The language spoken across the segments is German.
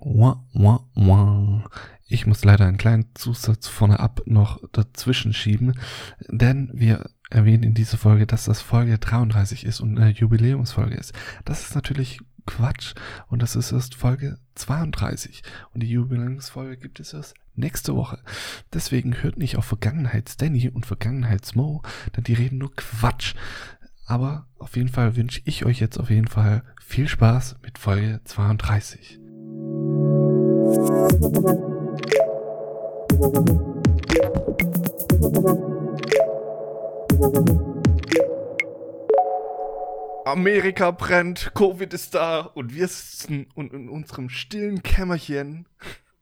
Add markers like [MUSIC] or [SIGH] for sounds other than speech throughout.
Wah, wah, wah. Ich muss leider einen kleinen Zusatz vorne ab noch dazwischen schieben, denn wir erwähnen in dieser Folge, dass das Folge 33 ist und eine Jubiläumsfolge ist. Das ist natürlich Quatsch und das ist erst Folge 32 und die Jubiläumsfolge gibt es erst nächste Woche. Deswegen hört nicht auf Vergangenheits-Danny und Vergangenheits-Mo, denn die reden nur Quatsch. Aber auf jeden Fall wünsche ich euch jetzt auf jeden Fall viel Spaß mit Folge 32. Amerika brennt, Covid ist da und wir sitzen in unserem stillen Kämmerchen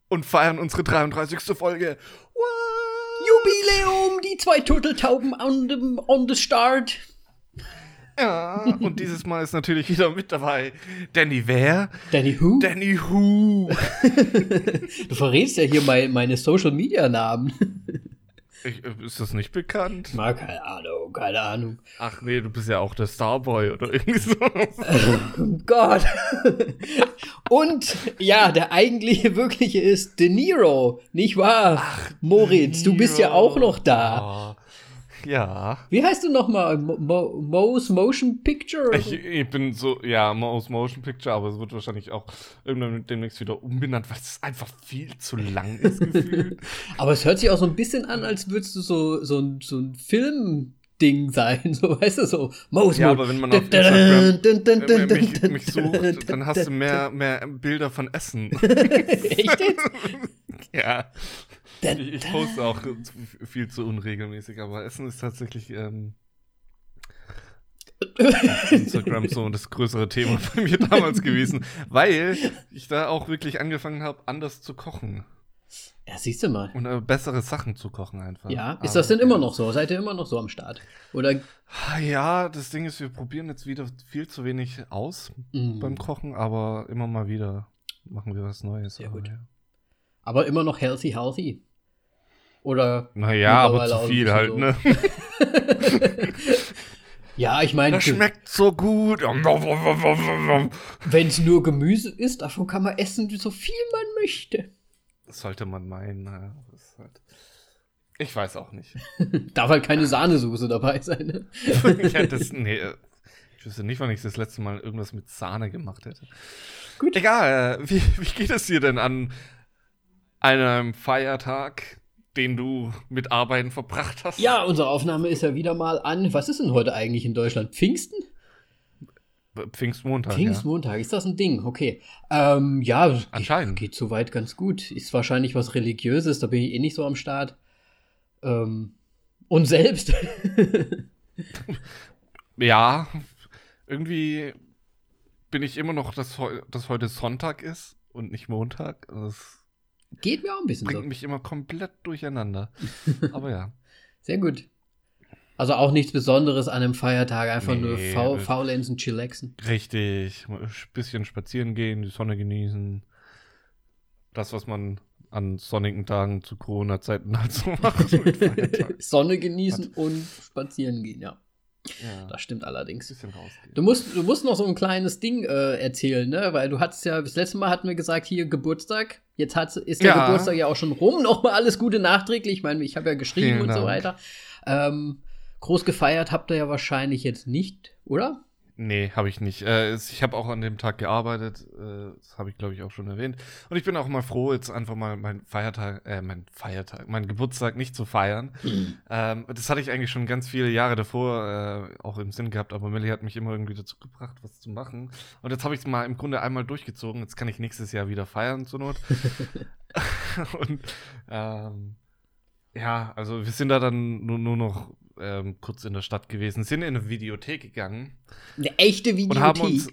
und feiern unsere 33. Folge. What? Jubiläum, die zwei Turteltauben on the, on the start. Ja, und dieses Mal ist natürlich wieder mit dabei Danny wer? Danny Who? Danny Who. du verrätst ja hier mein, meine Social Media Namen. Ich, ist das nicht bekannt? Mal keine Ahnung, keine Ahnung. Ach nee, du bist ja auch der Starboy oder irgendwie so. Oh [LAUGHS] Gott. Und ja, der eigentliche wirkliche ist De Niro, nicht wahr? Ach, Moritz, du bist ja auch noch da. Oh. Ja. Wie heißt du nochmal? Mo Mo's Motion Picture? Ich, ich, bin so, ja, Mo's Motion Picture, aber es wird wahrscheinlich auch irgendwann demnächst wieder umbenannt, weil es einfach viel zu lang ist gefühlt. [LAUGHS] aber es hört sich auch so ein bisschen an, als würdest du so, so, ein, so ein Film. Ding sein, [LAUGHS] so weißt du so. Mo's ja, aber wenn man auf Instagram mich, mich sucht, dann hast du mehr, mehr Bilder von Essen. [LAUGHS] Echt jetzt? ja. Ich, ich, poste auch viel zu unregelmäßig, aber Essen ist tatsächlich ähm, Instagram so das größere Thema [LAUGHS] bei mir damals gewesen, weil ich da auch wirklich angefangen habe, anders zu kochen. Ja, siehst du mal. Und äh, bessere Sachen zu kochen einfach. Ja, ist aber, das denn immer noch so? Seid ihr immer noch so am Start? Oder? Ja, das Ding ist, wir probieren jetzt wieder viel zu wenig aus mm. beim Kochen, aber immer mal wieder machen wir was Neues. Sehr gut. Ja. Aber immer noch healthy, healthy. Oder. Naja, aber zu viel halt, so. ne? [LAUGHS] ja, ich meine. Das schmeckt so gut. Wenn es nur Gemüse ist, davon kann man essen, so viel man möchte. Das sollte man meinen. Ne? Halt ich weiß auch nicht. [LAUGHS] Darf halt keine Sahnesoße dabei sein, ne? [LAUGHS] ja, das, nee, ich wüsste nicht, wann ich das letzte Mal irgendwas mit Sahne gemacht hätte. Gut. Egal, wie, wie geht es dir denn an einem Feiertag? Den du mit Arbeiten verbracht hast. Ja, unsere Aufnahme ist ja wieder mal an. Was ist denn heute eigentlich in Deutschland? Pfingsten? Pfingstmontag. Pfingstmontag, ja. ist das ein Ding? Okay. Ähm, ja, anscheinend. Geht, geht soweit ganz gut. Ist wahrscheinlich was Religiöses, da bin ich eh nicht so am Start. Ähm, und selbst. [LAUGHS] ja, irgendwie bin ich immer noch, dass, dass heute Sonntag ist und nicht Montag. Das Geht mir auch ein bisschen Bringt so. mich immer komplett durcheinander. [LAUGHS] Aber ja. Sehr gut. Also auch nichts Besonderes an einem Feiertag, einfach nee, nur faul, faulenzen, chillaxen. Richtig. Ein bisschen spazieren gehen, die Sonne genießen. Das, was man an sonnigen Tagen zu Corona-Zeiten halt so macht. [LAUGHS] Sonne genießen und spazieren gehen, ja. Ja. Das stimmt allerdings. Du musst, du musst noch so ein kleines Ding äh, erzählen, ne? Weil du hattest ja, das letzte Mal hatten wir gesagt, hier Geburtstag. Jetzt hat, ist der ja. Geburtstag ja auch schon rum. [LAUGHS] Nochmal alles Gute nachträglich. Ich meine, ich habe ja geschrieben Vielen und Dank. so weiter. Ähm, groß gefeiert habt ihr ja wahrscheinlich jetzt nicht, oder? Nee, habe ich nicht. Äh, ich habe auch an dem Tag gearbeitet. Äh, das habe ich, glaube ich, auch schon erwähnt. Und ich bin auch mal froh, jetzt einfach mal meinen Feiertag, äh, mein Feiertag, meinen Geburtstag nicht zu feiern. Mhm. Ähm, das hatte ich eigentlich schon ganz viele Jahre davor äh, auch im Sinn gehabt, aber Millie hat mich immer irgendwie dazu gebracht, was zu machen. Und jetzt habe ich es mal im Grunde einmal durchgezogen. Jetzt kann ich nächstes Jahr wieder feiern zur Not. [LAUGHS] [LAUGHS] Und ähm, ja, also wir sind da dann nur, nur noch ähm, kurz in der Stadt gewesen, sind in eine Videothek gegangen. Eine echte Videothek? Und haben uns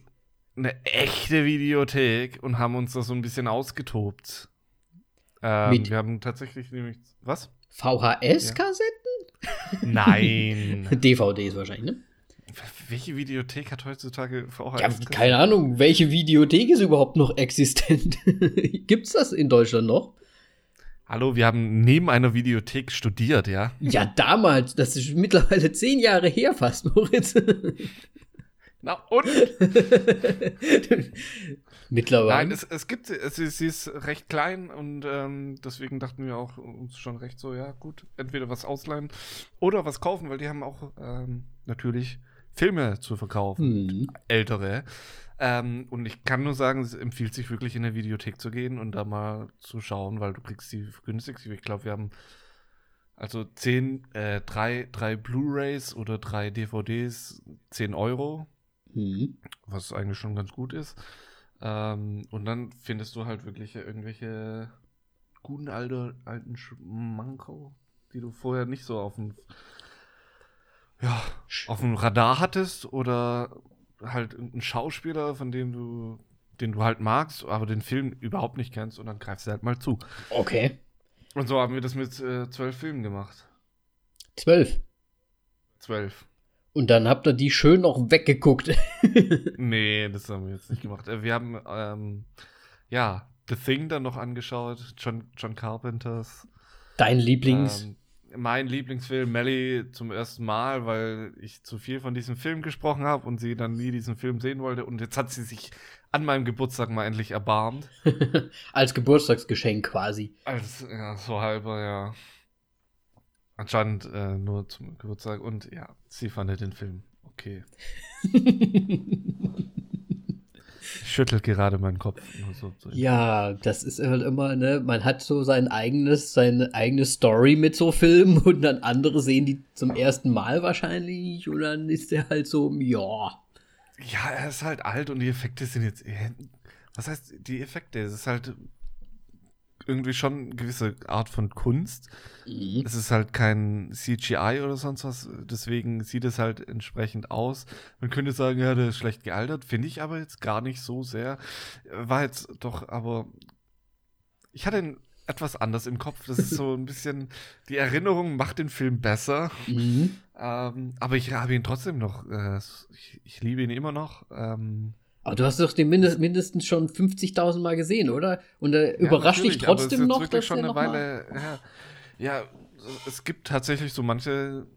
eine echte Videothek und haben uns da so ein bisschen ausgetobt. Ähm, wir haben tatsächlich nämlich. Was? VHS-Kassetten? Ja. Nein. [LAUGHS] DVDs wahrscheinlich, ne? Welche Videothek hat heutzutage VHS? Ja, keine Ahnung, welche Videothek ist überhaupt noch existent? [LAUGHS] Gibt's das in Deutschland noch? Hallo, wir haben neben einer Videothek studiert, ja? Ja, damals. Das ist mittlerweile zehn Jahre her fast, Moritz. Na und? [LAUGHS] Mittlerweile. Nein, es, es gibt, es, sie ist recht klein und ähm, deswegen dachten wir auch uns schon recht so, ja gut, entweder was ausleihen oder was kaufen, weil die haben auch ähm, natürlich Filme zu verkaufen, hm. ältere. Ähm, und ich kann nur sagen, es empfiehlt sich wirklich in eine Videothek zu gehen und da mal zu schauen, weil du kriegst die günstig. Ich glaube, wir haben also zehn, äh, drei, drei Blu-rays oder drei DVDs, 10 Euro, mhm. was eigentlich schon ganz gut ist. Ähm, und dann findest du halt wirklich irgendwelche guten alte, alten Schmanko, die du vorher nicht so auf dem ja, auf dem Radar hattest oder halt ein Schauspieler, von dem du, den du halt magst, aber den Film überhaupt nicht kennst und dann greifst du halt mal zu. Okay. Und so haben wir das mit äh, zwölf Filmen gemacht. Zwölf? Zwölf. Und dann habt ihr die schön noch weggeguckt. [LAUGHS] nee, das haben wir jetzt nicht gemacht. Äh, wir haben, ähm, ja, The Thing dann noch angeschaut, John, John Carpenters. Dein Lieblings? Ähm, mein Lieblingsfilm, Melly, zum ersten Mal, weil ich zu viel von diesem Film gesprochen habe und sie dann nie diesen Film sehen wollte. Und jetzt hat sie sich an meinem Geburtstag mal endlich erbarmt. [LAUGHS] Als Geburtstagsgeschenk quasi. Als, ja, so halber, ja. Anscheinend äh, nur zum Geburtstag. Und ja, sie fand den Film okay. [LAUGHS] schüttelt gerade meinen Kopf. So, so. Ja, das ist halt immer, ne, man hat so sein eigenes, seine eigene Story mit so Filmen [LAUGHS] und dann andere sehen die zum ersten Mal wahrscheinlich und dann ist der halt so, ja. Ja, er ist halt alt und die Effekte sind jetzt, was heißt die Effekte? Es ist halt irgendwie schon eine gewisse Art von Kunst. Mhm. Es ist halt kein CGI oder sonst was, deswegen sieht es halt entsprechend aus. Man könnte sagen, ja, der ist schlecht gealtert, finde ich aber jetzt gar nicht so sehr. War jetzt doch, aber ich hatte ihn etwas anders im Kopf. Das ist so ein bisschen, die Erinnerung macht den Film besser. Mhm. Ähm, aber ich habe ihn trotzdem noch, äh, ich, ich, liebe ihn immer noch. Ähm, aber du hast doch den mindest, mindestens schon 50.000 Mal gesehen, oder? Und äh, überrascht dich trotzdem noch, dass schon eine Weile. Ja, ja, es gibt tatsächlich so manche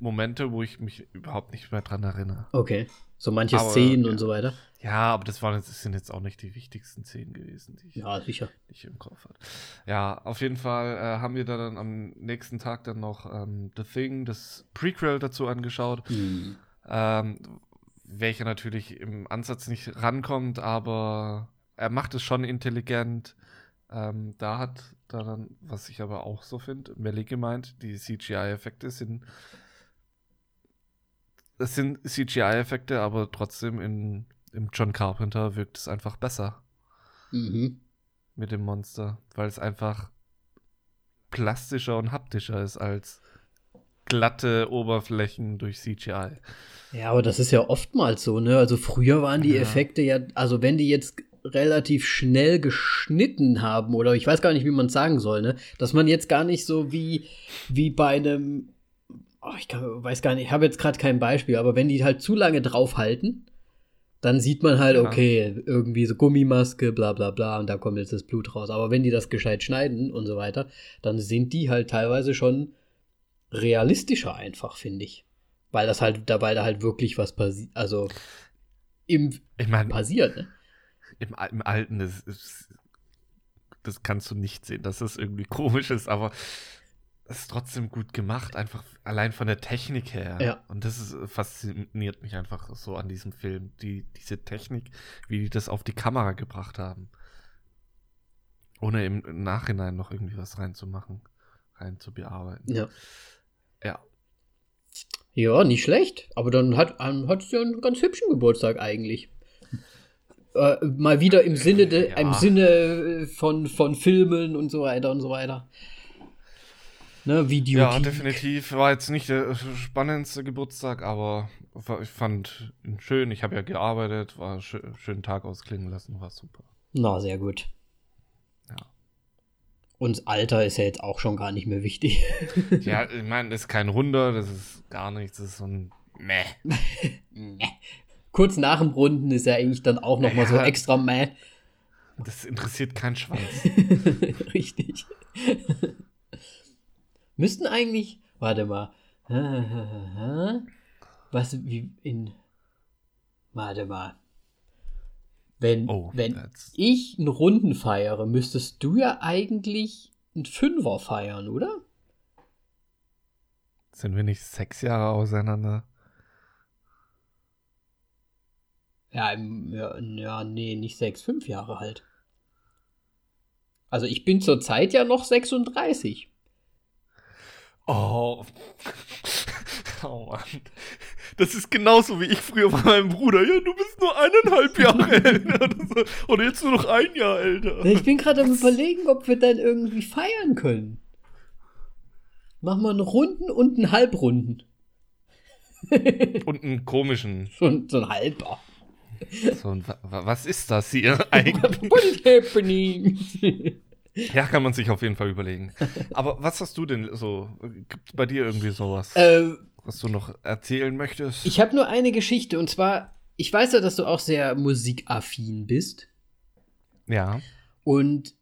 Momente, wo ich mich überhaupt nicht mehr dran erinnere. Okay. So manche aber, Szenen ja. und so weiter. Ja, aber das, waren, das sind jetzt auch nicht die wichtigsten Szenen gewesen, die ich, ja, sicher. nicht im Kopf hatte. Ja, auf jeden Fall äh, haben wir dann am nächsten Tag dann noch ähm, The Thing, das Prequel dazu angeschaut. Mhm. Ähm, welcher natürlich im Ansatz nicht rankommt, aber er macht es schon intelligent. Ähm, da hat dann, was ich aber auch so finde, Melly gemeint, die CGI-Effekte sind. Es sind CGI-Effekte, aber trotzdem in, im John Carpenter wirkt es einfach besser. Mhm. Mit dem Monster, weil es einfach plastischer und haptischer ist als glatte Oberflächen durch CGI. Ja, aber das ist ja oftmals so, ne? Also früher waren die ja. Effekte ja, also wenn die jetzt relativ schnell geschnitten haben oder ich weiß gar nicht, wie man es sagen soll, ne? Dass man jetzt gar nicht so wie wie bei einem oh, ich kann, weiß gar nicht, ich habe jetzt gerade kein Beispiel, aber wenn die halt zu lange draufhalten, dann sieht man halt, ja. okay, irgendwie so Gummimaske, bla bla bla, und da kommt jetzt das Blut raus. Aber wenn die das gescheit schneiden und so weiter, dann sind die halt teilweise schon realistischer einfach, finde ich. Weil das halt, dabei da halt wirklich was passiert, also im ich mein, passiert, ne? Im, im Alten ist, ist, das kannst du nicht sehen, dass das irgendwie komisch ist, aber es ist trotzdem gut gemacht, einfach allein von der Technik her. Ja. Und das ist, fasziniert mich einfach so an diesem Film, die, diese Technik, wie die das auf die Kamera gebracht haben. Ohne im Nachhinein noch irgendwie was reinzumachen, rein zu bearbeiten. Ja. Ja. Ja, nicht schlecht. Aber dann hat, ähm, hat ja einen ganz hübschen Geburtstag eigentlich. Äh, mal wieder im Sinne, de, ja. im Sinne äh, von, von Filmen und so weiter und so weiter. Ne, Video. Ja, definitiv. War jetzt nicht der spannendste Geburtstag, aber ich fand ihn schön. Ich habe ja gearbeitet, war schön, schönen Tag ausklingen lassen, war super. Na, sehr gut. Und Alter ist ja jetzt auch schon gar nicht mehr wichtig. [LAUGHS] ja, [LAUGHS] ich meine, das ist kein Runder, das ist gar nichts, das ist so ein Meh. Kurz nach dem Runden ist ja eigentlich dann auch noch ja, mal so extra Meh. Das interessiert keinen Schwanz. [LAUGHS] Richtig. Müssten eigentlich, warte mal, was, wie in, Warte mal. Wenn, oh, wenn ich einen Runden feiere, müsstest du ja eigentlich einen Fünfer feiern, oder? Sind wir nicht sechs Jahre auseinander? Ja, ja, ja, nee, nicht sechs, fünf Jahre halt. Also ich bin zurzeit ja noch 36. Oh. [LAUGHS] Oh Mann. Das ist genauso wie ich früher bei meinem Bruder. Ja, du bist nur eineinhalb Jahre [LAUGHS] älter. Oder jetzt nur noch ein Jahr älter. Ich bin gerade am überlegen, ob wir dann irgendwie feiern können. Machen wir einen Runden und einen Halbrunden. [LAUGHS] und einen komischen. So, so ein halber. So ein, was ist das hier eigentlich? What is happening? Ja, kann man sich auf jeden Fall überlegen. Aber was hast du denn so? Gibt bei dir irgendwie sowas, äh, was du noch erzählen möchtest? Ich habe nur eine Geschichte und zwar, ich weiß ja, dass du auch sehr musikaffin bist. Ja. Und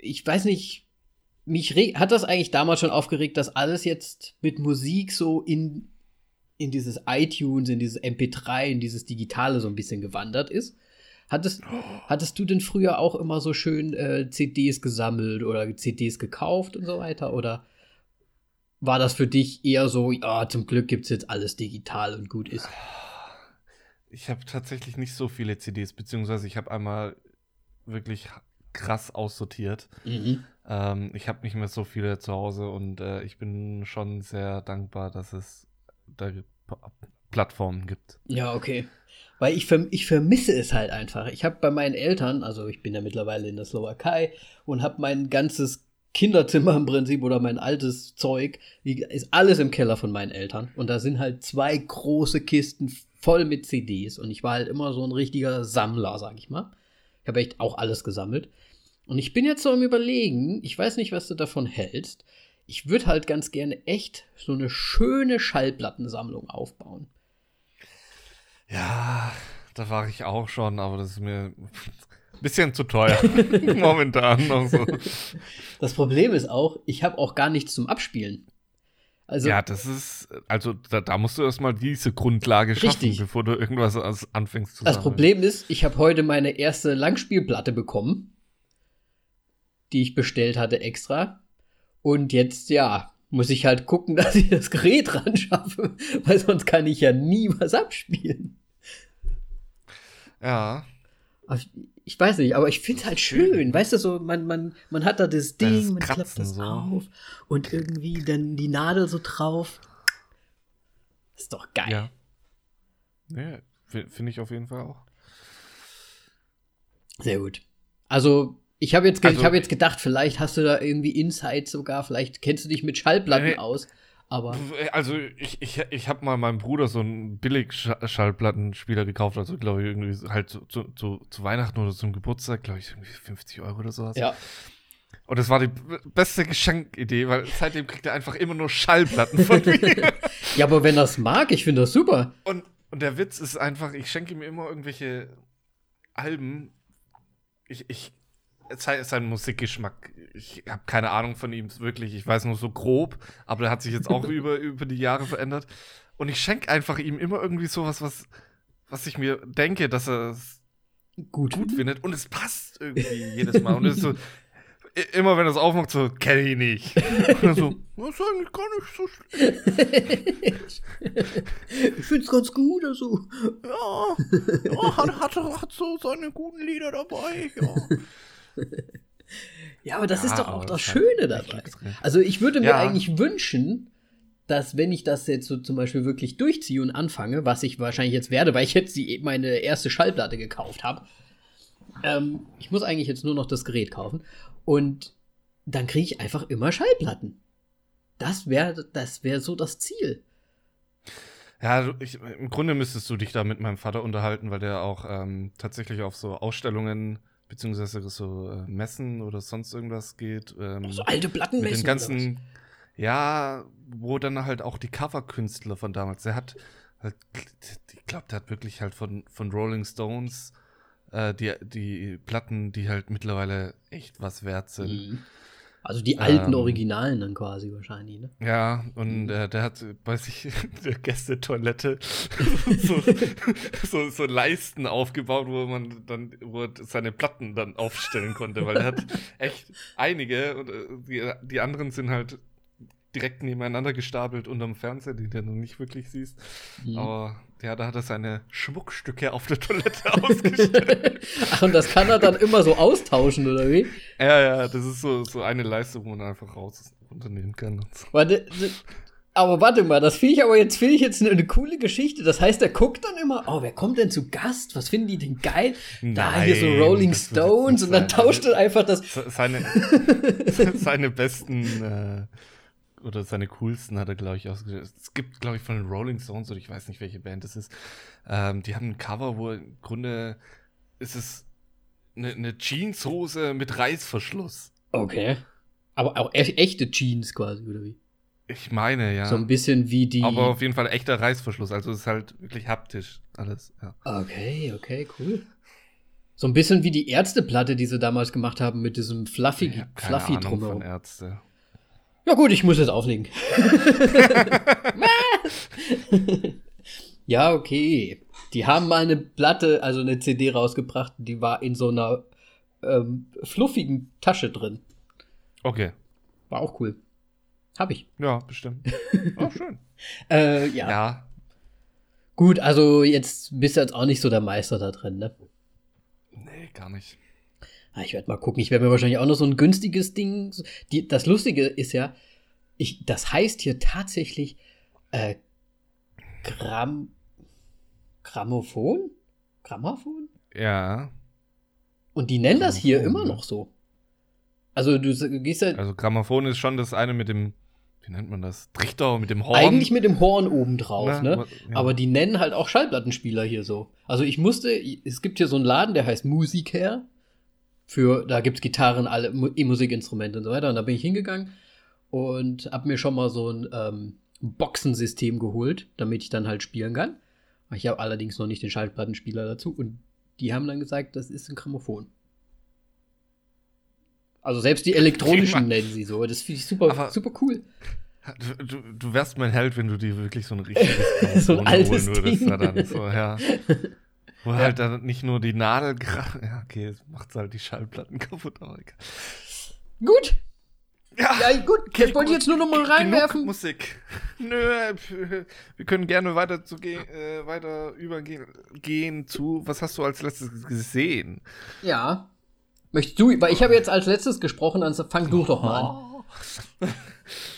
ich weiß nicht, mich hat das eigentlich damals schon aufgeregt, dass alles jetzt mit Musik so in in dieses iTunes, in dieses MP3, in dieses Digitale so ein bisschen gewandert ist. Hattest, hattest du denn früher auch immer so schön äh, CDs gesammelt oder CDs gekauft und so weiter? Oder war das für dich eher so, ja, zum Glück gibt es jetzt alles digital und gut ist? Ich habe tatsächlich nicht so viele CDs, beziehungsweise ich habe einmal wirklich krass aussortiert. Mhm. Ähm, ich habe nicht mehr so viele zu Hause und äh, ich bin schon sehr dankbar, dass es da Plattformen gibt. Ja, okay. Weil ich, verm ich vermisse es halt einfach. Ich habe bei meinen Eltern, also ich bin ja mittlerweile in der Slowakei und habe mein ganzes Kinderzimmer im Prinzip oder mein altes Zeug, ist alles im Keller von meinen Eltern. Und da sind halt zwei große Kisten voll mit CDs. Und ich war halt immer so ein richtiger Sammler, sag ich mal. Ich habe echt auch alles gesammelt. Und ich bin jetzt so am Überlegen, ich weiß nicht, was du davon hältst, ich würde halt ganz gerne echt so eine schöne Schallplattensammlung aufbauen. Ja, da war ich auch schon, aber das ist mir bisschen zu teuer [LAUGHS] momentan noch so. Das Problem ist auch, ich habe auch gar nichts zum Abspielen. Also, ja, das ist, also da, da musst du erstmal diese Grundlage schaffen, richtig. bevor du irgendwas anfängst zu Das sammeln. Problem ist, ich habe heute meine erste Langspielplatte bekommen, die ich bestellt hatte extra. Und jetzt, ja, muss ich halt gucken, [LAUGHS] dass ich das Gerät ran schaffe, weil sonst kann ich ja nie was abspielen. Ja. Ich, weiß nicht, aber ich finde es halt schön. Weißt du, so, man, man, man hat da das Ding, das man klappt das so. auf und irgendwie dann die Nadel so drauf. ist doch geil. Ja. Ja, finde ich auf jeden Fall auch. Sehr gut. Also, ich habe jetzt, also, hab jetzt gedacht, vielleicht hast du da irgendwie Insights sogar, vielleicht kennst du dich mit Schallplatten äh, aus. Aber also ich, ich, ich habe mal meinem Bruder so einen billig Schallplattenspieler gekauft, also glaube ich irgendwie halt zu, zu, zu, Weihnachten oder zum Geburtstag, glaube ich, irgendwie 50 Euro oder sowas. Ja. Und das war die beste Geschenkidee, weil seitdem kriegt er einfach immer nur Schallplatten von mir. [LAUGHS] ja, aber wenn das mag, ich finde das super. Und, und der Witz ist einfach, ich schenke ihm immer irgendwelche Alben. Ich, ich sein Musikgeschmack, ich habe keine Ahnung von ihm wirklich, ich weiß nur so grob, aber der hat sich jetzt auch [LAUGHS] über, über die Jahre verändert. Und ich schenke einfach ihm immer irgendwie sowas, was, was ich mir denke, dass er gut. gut findet. Und es passt irgendwie jedes Mal. Und es ist so, immer wenn er es aufmacht, so, kenne ich nicht. Und dann so, das ist eigentlich gar nicht so schlecht. [LAUGHS] ich finde es ganz gut, also. Ja, ja hat, hat, hat so seine guten Lieder dabei, ja [LAUGHS] ja, aber das ja, ist doch auch das Schöne dabei. Also ich würde mir ja. eigentlich wünschen, dass wenn ich das jetzt so zum Beispiel wirklich durchziehe und anfange, was ich wahrscheinlich jetzt werde, weil ich jetzt die, meine erste Schallplatte gekauft habe, ähm, ich muss eigentlich jetzt nur noch das Gerät kaufen und dann kriege ich einfach immer Schallplatten. Das wäre das wär so das Ziel. Ja, ich, im Grunde müsstest du dich da mit meinem Vater unterhalten, weil der auch ähm, tatsächlich auf so Ausstellungen beziehungsweise so äh, Messen oder sonst irgendwas geht. Ähm, so alte Plattenmessen. Mit den ganzen, ja, wo dann halt auch die Coverkünstler von damals, der hat halt, ich glaube, der hat wirklich halt von, von Rolling Stones äh, die, die Platten, die halt mittlerweile echt was wert sind. Mhm. Also die alten ähm, Originalen dann quasi wahrscheinlich, ne? Ja, und mhm. äh, der hat bei sich [LAUGHS] der Gästetoilette [LAUGHS] so, so, so, Leisten aufgebaut, wo man dann wo seine Platten dann aufstellen konnte, weil er hat [LAUGHS] echt einige und äh, die, die anderen sind halt direkt nebeneinander gestapelt unterm Fernseher, die du dann nicht wirklich siehst. Mhm. Aber ja, da hat er seine Schmuckstücke auf der Toilette [LAUGHS] ausgestellt. Ach, und das kann er dann immer so austauschen, oder wie? Ja, ja, das ist so, so eine Leistung, wo man einfach raus unternehmen kann. So. Warte, aber warte mal, das finde ich aber jetzt, finde ich jetzt eine, eine, coole Geschichte. Das heißt, er guckt dann immer, oh, wer kommt denn zu Gast? Was finden die denn geil? Nein, da hier so Rolling Stones und dann tauscht er einfach das. Seine, [LAUGHS] [LAUGHS] seine besten äh, oder seine coolsten hat er, glaube ich, ausgestellt. Es gibt, glaube ich, von den Rolling Stones, oder ich weiß nicht, welche Band es ist, ähm, die haben ein Cover, wo im Grunde ist es eine, eine Jeanshose mit Reißverschluss. Okay. Aber auch e echte Jeans quasi, oder wie? Ich meine, ja. So ein bisschen wie die. Aber auf jeden Fall echter Reißverschluss. Also es ist halt wirklich haptisch alles. Ja. Okay, okay, cool. So ein bisschen wie die Ärzteplatte, die sie damals gemacht haben mit diesem Fluffy, ja, Fluffy Ahnung drumherum. Von Ärzte. Ja gut, ich muss jetzt auflegen. [LAUGHS] ja, okay. Die haben mal eine Platte, also eine CD rausgebracht, die war in so einer ähm, fluffigen Tasche drin. Okay. War auch cool. Hab ich. Ja, bestimmt. Auch [LAUGHS] schön. äh, ja. ja. Gut, also jetzt bist du jetzt auch nicht so der Meister da drin, ne? Nee, gar nicht. Ah, ich werde mal gucken. Ich werde mir wahrscheinlich auch noch so ein günstiges Ding. Die, das Lustige ist ja, ich, das heißt hier tatsächlich äh, Gramm, Grammophon? Grammophon? Ja. Und die nennen das hier immer noch so. Also du gehst ja. Also Grammophon ist schon das eine mit dem, wie nennt man das? Trichter mit dem Horn. Eigentlich mit dem Horn oben drauf, ne? Ja. Aber die nennen halt auch Schallplattenspieler hier so. Also ich musste, es gibt hier so einen Laden, der heißt Musiker für, da gibt es Gitarren, alle E-Musikinstrumente und so weiter. Und da bin ich hingegangen und habe mir schon mal so ein ähm, Boxensystem geholt, damit ich dann halt spielen kann. Ich habe allerdings noch nicht den Schallplattenspieler dazu und die haben dann gesagt, das ist ein Grammophon. Also selbst die elektronischen nennen sie so. Das finde ich super, super cool. Du, du, wärst mein Held, wenn du dir wirklich so ein richtiges [LAUGHS] so ein altes holen würdest. Ding. Dann so, ja. [LAUGHS] Wo ja. halt dann nicht nur die Nadel [LAUGHS] Ja, okay, jetzt macht halt die Schallplatten [LAUGHS] kaputt. Aber egal. Gut. Ja, ja gut. Okay, jetzt wollte ich jetzt nur noch mal reinwerfen. Musik. [LAUGHS] Nö, wir können gerne weiter zu gehen, äh, weiter übergehen gehen zu. Was hast du als letztes gesehen? Ja. Möchtest du, weil ich habe jetzt als letztes gesprochen, also fang du doch mal an.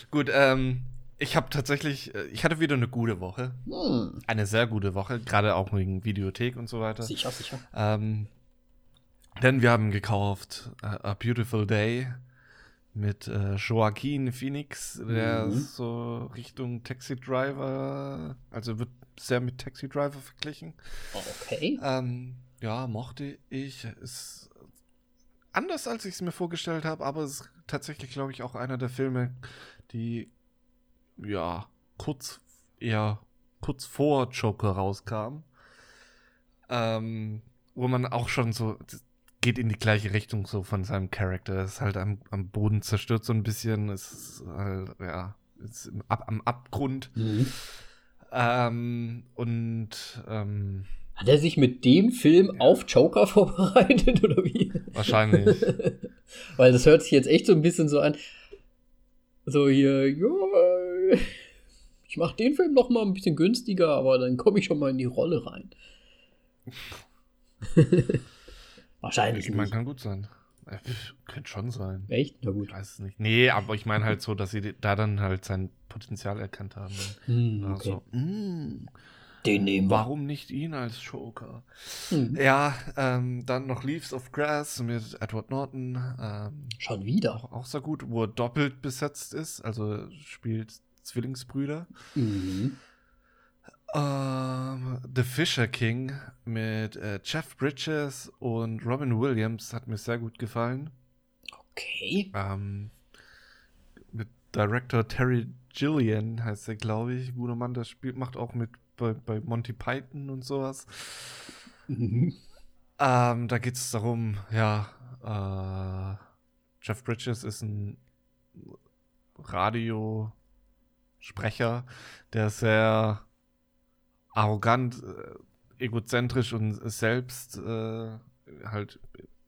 Gut, ähm, ich habe tatsächlich, äh, ich hatte wieder eine gute Woche. Hm. Eine sehr gute Woche, gerade auch wegen Videothek und so weiter. Sicher, sicher. Ähm, denn wir haben gekauft uh, A Beautiful Day mit äh, Joaquin Phoenix, der mhm. so Richtung Taxi Driver, also wird sehr mit Taxi Driver verglichen. Okay. Ähm, ja, mochte ich. Ist anders, als ich es mir vorgestellt habe, aber es ist tatsächlich, glaube ich, auch einer der Filme, die ja, kurz, eher kurz vor Joker rauskam. Ähm, wo man auch schon so geht in die gleiche Richtung so von seinem Charakter. Er ist halt am, am Boden zerstört so ein bisschen. Es ist halt, ja, ist im, ab, am Abgrund. Mhm. Ähm, und ähm, hat er sich mit dem Film ja. auf Joker [LAUGHS] vorbereitet oder wie? Wahrscheinlich. [LAUGHS] Weil das hört sich jetzt echt so ein bisschen so an. So hier, ja, ich mach den Film noch mal ein bisschen günstiger, aber dann komme ich schon mal in die Rolle rein. [LAUGHS] Wahrscheinlich. Ich meine, kann gut sein. Äh, könnte schon sein. Echt? Na gut. Ich weiß es nicht. Nee, aber ich meine halt so, dass sie da dann halt sein Potenzial erkannt haben. Hm, okay. Also, mm, Den nehmen wir. Warum nicht ihn als Joker? Hm. Ja, ähm, dann noch Leaves of Grass mit Edward Norton. Ähm, schon wieder. Auch, auch sehr gut, wo er doppelt besetzt ist. Also spielt Zwillingsbrüder. Mhm. Uh, The Fisher King mit äh, Jeff Bridges und Robin Williams hat mir sehr gut gefallen. Okay. Ähm, mit Director Terry Gillian heißt er, glaube ich. Guter Mann, der spielt, macht auch mit bei, bei Monty Python und sowas. Mhm. Ähm, da geht es darum, ja, äh, Jeff Bridges ist ein Radiosprecher, der sehr arrogant, äh, egozentrisch und selbst äh, halt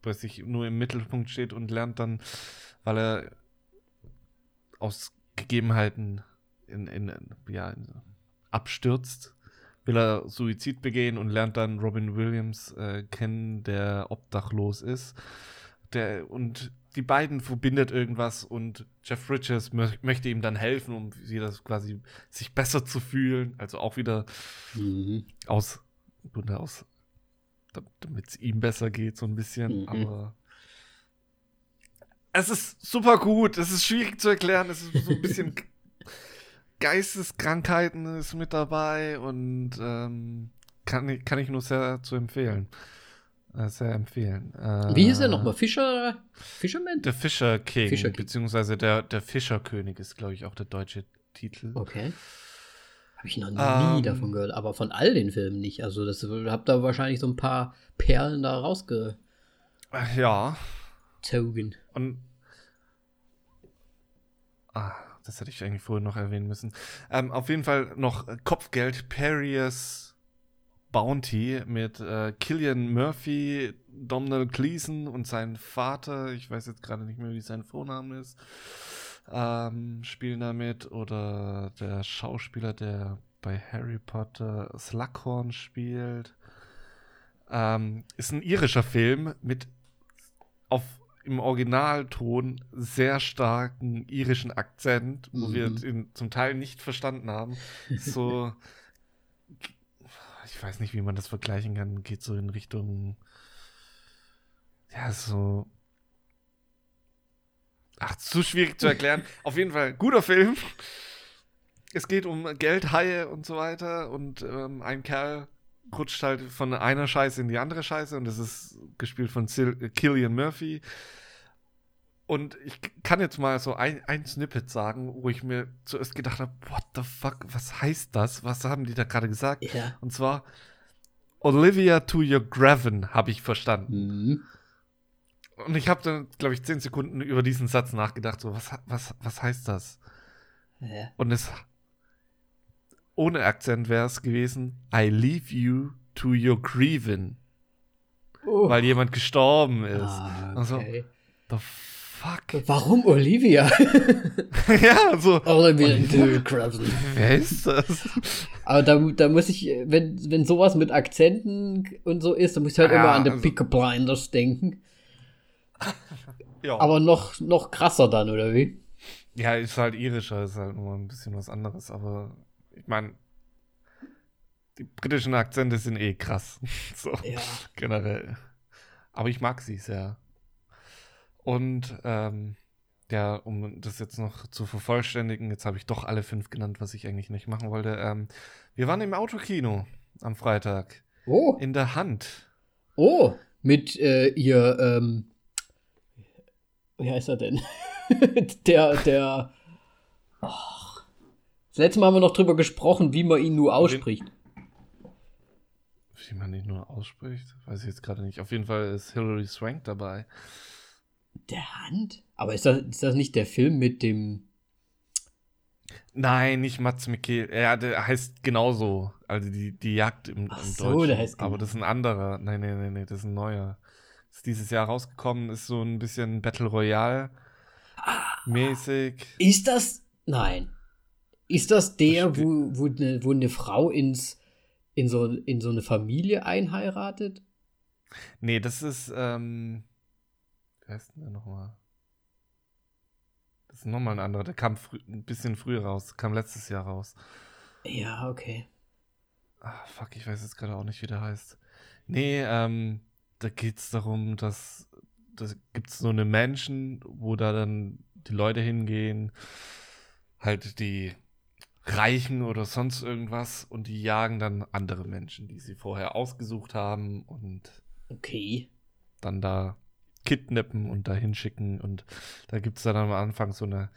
bei sich nur im Mittelpunkt steht und lernt dann, weil er aus Gegebenheiten in, in, ja, in, abstürzt, will er Suizid begehen und lernt dann Robin Williams äh, kennen, der obdachlos ist. Der, und die beiden verbindet irgendwas und Jeff Bridges mö möchte ihm dann helfen, um wieder quasi sich besser zu fühlen. Also auch wieder mhm. aus, aus damit es ihm besser geht, so ein bisschen. Mhm. Aber es ist super gut. Es ist schwierig zu erklären. Es ist so ein bisschen [LAUGHS] Geisteskrankheiten ist mit dabei und ähm, kann, kann ich nur sehr zu empfehlen. Äh, sehr empfehlen. Äh, Wie hieß er nochmal? Fischer? Fisherman? Der Fischer King, Fischer King. beziehungsweise der, der Fischerkönig ist, glaube ich, auch der deutsche Titel. Okay. Habe ich noch nie ähm, davon gehört, aber von all den Filmen nicht. Also, das habt da wahrscheinlich so ein paar Perlen da rausge. Ja. Zogen. Und. Ah, das hätte ich eigentlich vorher noch erwähnen müssen. Ähm, auf jeden Fall noch Kopfgeld, Parius Bounty mit äh, Killian Murphy, Domhnall Gleeson und sein Vater, ich weiß jetzt gerade nicht mehr, wie sein Vorname ist, ähm, spielen damit. Oder der Schauspieler, der bei Harry Potter Slughorn spielt. Ähm, ist ein irischer Film mit auf im Originalton sehr starken irischen Akzent, wo mhm. wir ihn zum Teil nicht verstanden haben. So, [LAUGHS] ich weiß nicht, wie man das vergleichen kann, geht so in Richtung, ja, so, ach, zu schwierig zu erklären. [LAUGHS] Auf jeden Fall, guter Film. Es geht um Geldhaie und so weiter und ähm, ein Kerl rutscht halt von einer Scheiße in die andere Scheiße und das ist gespielt von Killian Murphy. Und ich kann jetzt mal so ein, ein Snippet sagen, wo ich mir zuerst gedacht habe, what the fuck, was heißt das? Was haben die da gerade gesagt? Ja. Und zwar Olivia to your Graven, habe ich verstanden. Mhm. Und ich habe dann, glaube ich, zehn Sekunden über diesen Satz nachgedacht, so, was, was, was heißt das? Ja. Und es ohne Akzent wäre es gewesen, I leave you to your grieving. Oh. Weil jemand gestorben ist. Ah, okay. Also, the fuck? Warum Olivia? [LAUGHS] ja, so. Olivia Crabson. Wer ist das? Aber da, da muss ich, wenn, wenn sowas mit Akzenten und so ist, dann muss ich halt ja, immer an The also, Picker Blinders denken. [LAUGHS] ja. Aber noch, noch krasser dann, oder wie? Ja, ist halt irischer, ist halt nur ein bisschen was anderes, aber ich meine, die britischen Akzente sind eh krass. [LAUGHS] so, ja. generell. Aber ich mag sie sehr. Und ähm, ja, um das jetzt noch zu vervollständigen, jetzt habe ich doch alle fünf genannt, was ich eigentlich nicht machen wollte. Ähm, wir waren im Autokino am Freitag. Oh. In der Hand. Oh, mit äh, ihr, ähm, wie heißt er denn? [LAUGHS] der, der. Oh. Das letzte Mal haben wir noch drüber gesprochen, wie man ihn nur ausspricht. Wie man ihn nur ausspricht? Weiß ich jetzt gerade nicht. Auf jeden Fall ist Hilary Swank dabei. Der Hand? Aber ist das, ist das nicht der Film mit dem. Nein, nicht Mats Mikkel. Ja, der heißt genauso. Also die, die Jagd im, Ach im so, Deutschen. Der heißt Aber das ist ein anderer. Nein, nein, nein, nein, das ist ein neuer. Ist dieses Jahr rausgekommen, ist so ein bisschen Battle Royale mäßig. Ist das? Nein. Ist das der, wo, wo, eine, wo eine Frau ins, in, so, in so eine Familie einheiratet? Nee, das ist, ähm, wie heißt denn der nochmal? Das ist nochmal ein anderer. Der kam ein bisschen früher raus. Kam letztes Jahr raus. Ja, okay. Ah, fuck, ich weiß jetzt gerade auch nicht, wie der heißt. Nee, ähm, da geht es darum, dass da gibt es so eine Menschen, wo da dann die Leute hingehen, halt die Reichen oder sonst irgendwas und die jagen dann andere Menschen, die sie vorher ausgesucht haben und okay. dann da kidnappen und dahin schicken. Und da gibt es dann am Anfang so eine